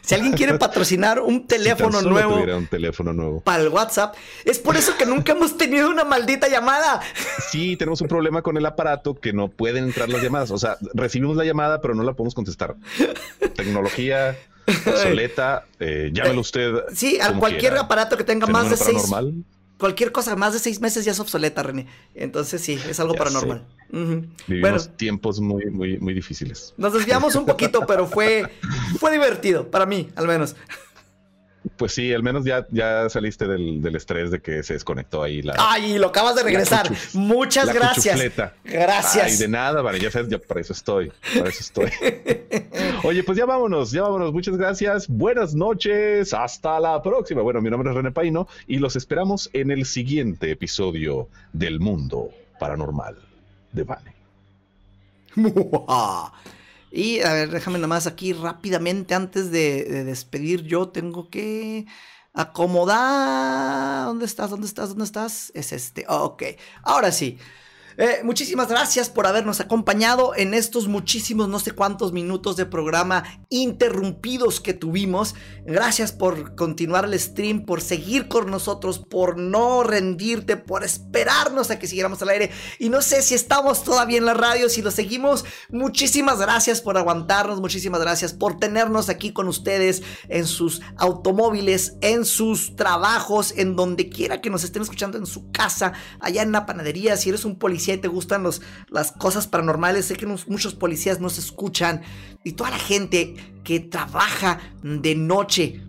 Si alguien quiere patrocinar un teléfono nuevo tuviera un teléfono nuevo. para el WhatsApp, es por eso que nunca hemos tenido una maldita llamada. Sí, tenemos un problema con el aparato que no pueden entrar las llamadas. O sea, recibimos la llamada, pero no la podemos contestar. Tecnología obsoleta, eh, llámelo usted. Sí, a cualquier quiera. aparato que tenga más de seis. paranormal. Cualquier cosa más de seis meses ya es obsoleta, René. Entonces sí, es algo Ya paranormal. Vivimos Bueno, tiempos muy, muy, muy difíciles. nos desviamos un poquito, pero fue, fue divertido, para mí, al menos. Pues sí, al menos ya, ya saliste del, del estrés de que se desconectó ahí la, Ay, lo acabas de regresar. Muchas gracias. cuchufleta. Gracias. Ay, de nada, vale, ya sabes, ya para eso estoy, para eso estoy. Oye, pues ya vámonos, ya vámonos, muchas gracias, buenas noches, hasta la próxima. Bueno, mi nombre es René Paino y los esperamos en el siguiente episodio del Mundo Paranormal de Vane. Y a ver, déjame nomás aquí rápidamente antes de, de despedir. Yo tengo que acomodar. ¿Dónde estás? ¿Dónde estás? ¿Dónde estás? Es este. ok. Ahora sí. Eh, muchísimas gracias por habernos acompañado en estos muchísimos no sé cuántos minutos de programa interrumpidos que tuvimos. Gracias por continuar el stream, por seguir con nosotros, por no rendirte, por esperarnos a que siguiéramos al aire. Y no sé si estamos todavía en la radio, si lo seguimos. Muchísimas gracias por aguantarnos, muchísimas gracias por tenernos aquí con ustedes en sus automóviles, en sus trabajos, en donde quiera que nos estén escuchando, en su casa, allá en la panadería, si eres un policía y te gustan los, las cosas paranormales, sé que muchos policías nos escuchan y toda la gente que trabaja de noche,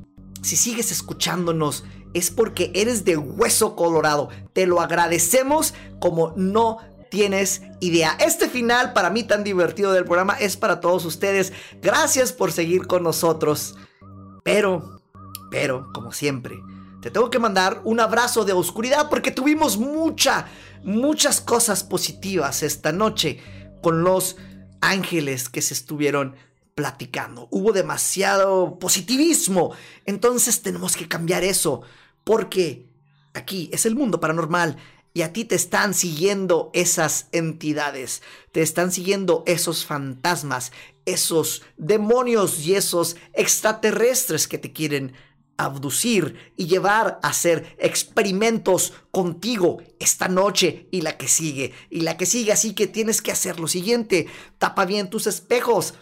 si sigues escuchándonos, es porque eres de hueso colorado. Te lo agradecemos como no tienes idea. Este final para mí tan divertido del programa es para todos ustedes. Gracias por seguir con nosotros. Pero, pero, como siempre, te tengo que mandar un abrazo de oscuridad porque tuvimos mucha, muchas cosas positivas esta noche con los ángeles que se estuvieron platicando. Hubo demasiado positivismo. Entonces tenemos que cambiar eso porque aquí es el mundo paranormal y a ti te están siguiendo esas entidades, te están siguiendo esos fantasmas, esos demonios y esos extraterrestres que te quieren abducir y llevar a hacer experimentos contigo esta noche y la que sigue y la que sigue así que tienes que hacer lo siguiente. Tapa bien tus espejos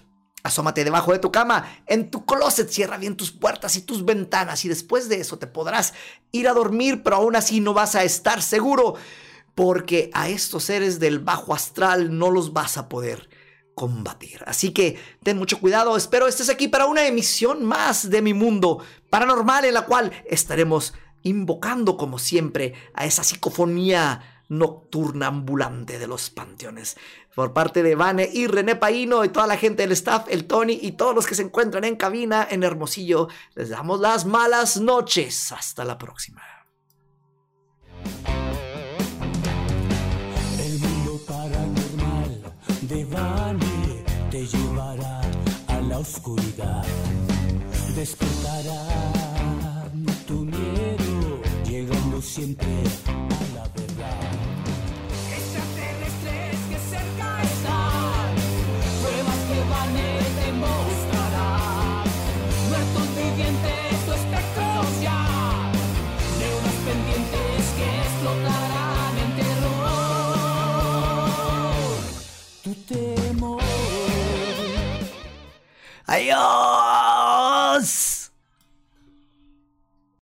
asómate debajo de tu cama en tu closet cierra bien tus puertas y tus ventanas y después de eso te podrás ir a dormir pero aún así no vas a estar seguro porque a estos seres del bajo astral no los vas a poder combatir. Así que ten mucho cuidado, espero estés aquí para una emisión más de mi mundo paranormal en la cual estaremos invocando como siempre a esa psicofonía nocturna ambulante de los panteones. Por parte de Vane y René Paino y toda la gente del staff, el Tony y todos los que se encuentran en cabina en Hermosillo, les damos las malas noches. Hasta la próxima. Oscuridad. Despertará tu miedo, llegando siempre 哎呦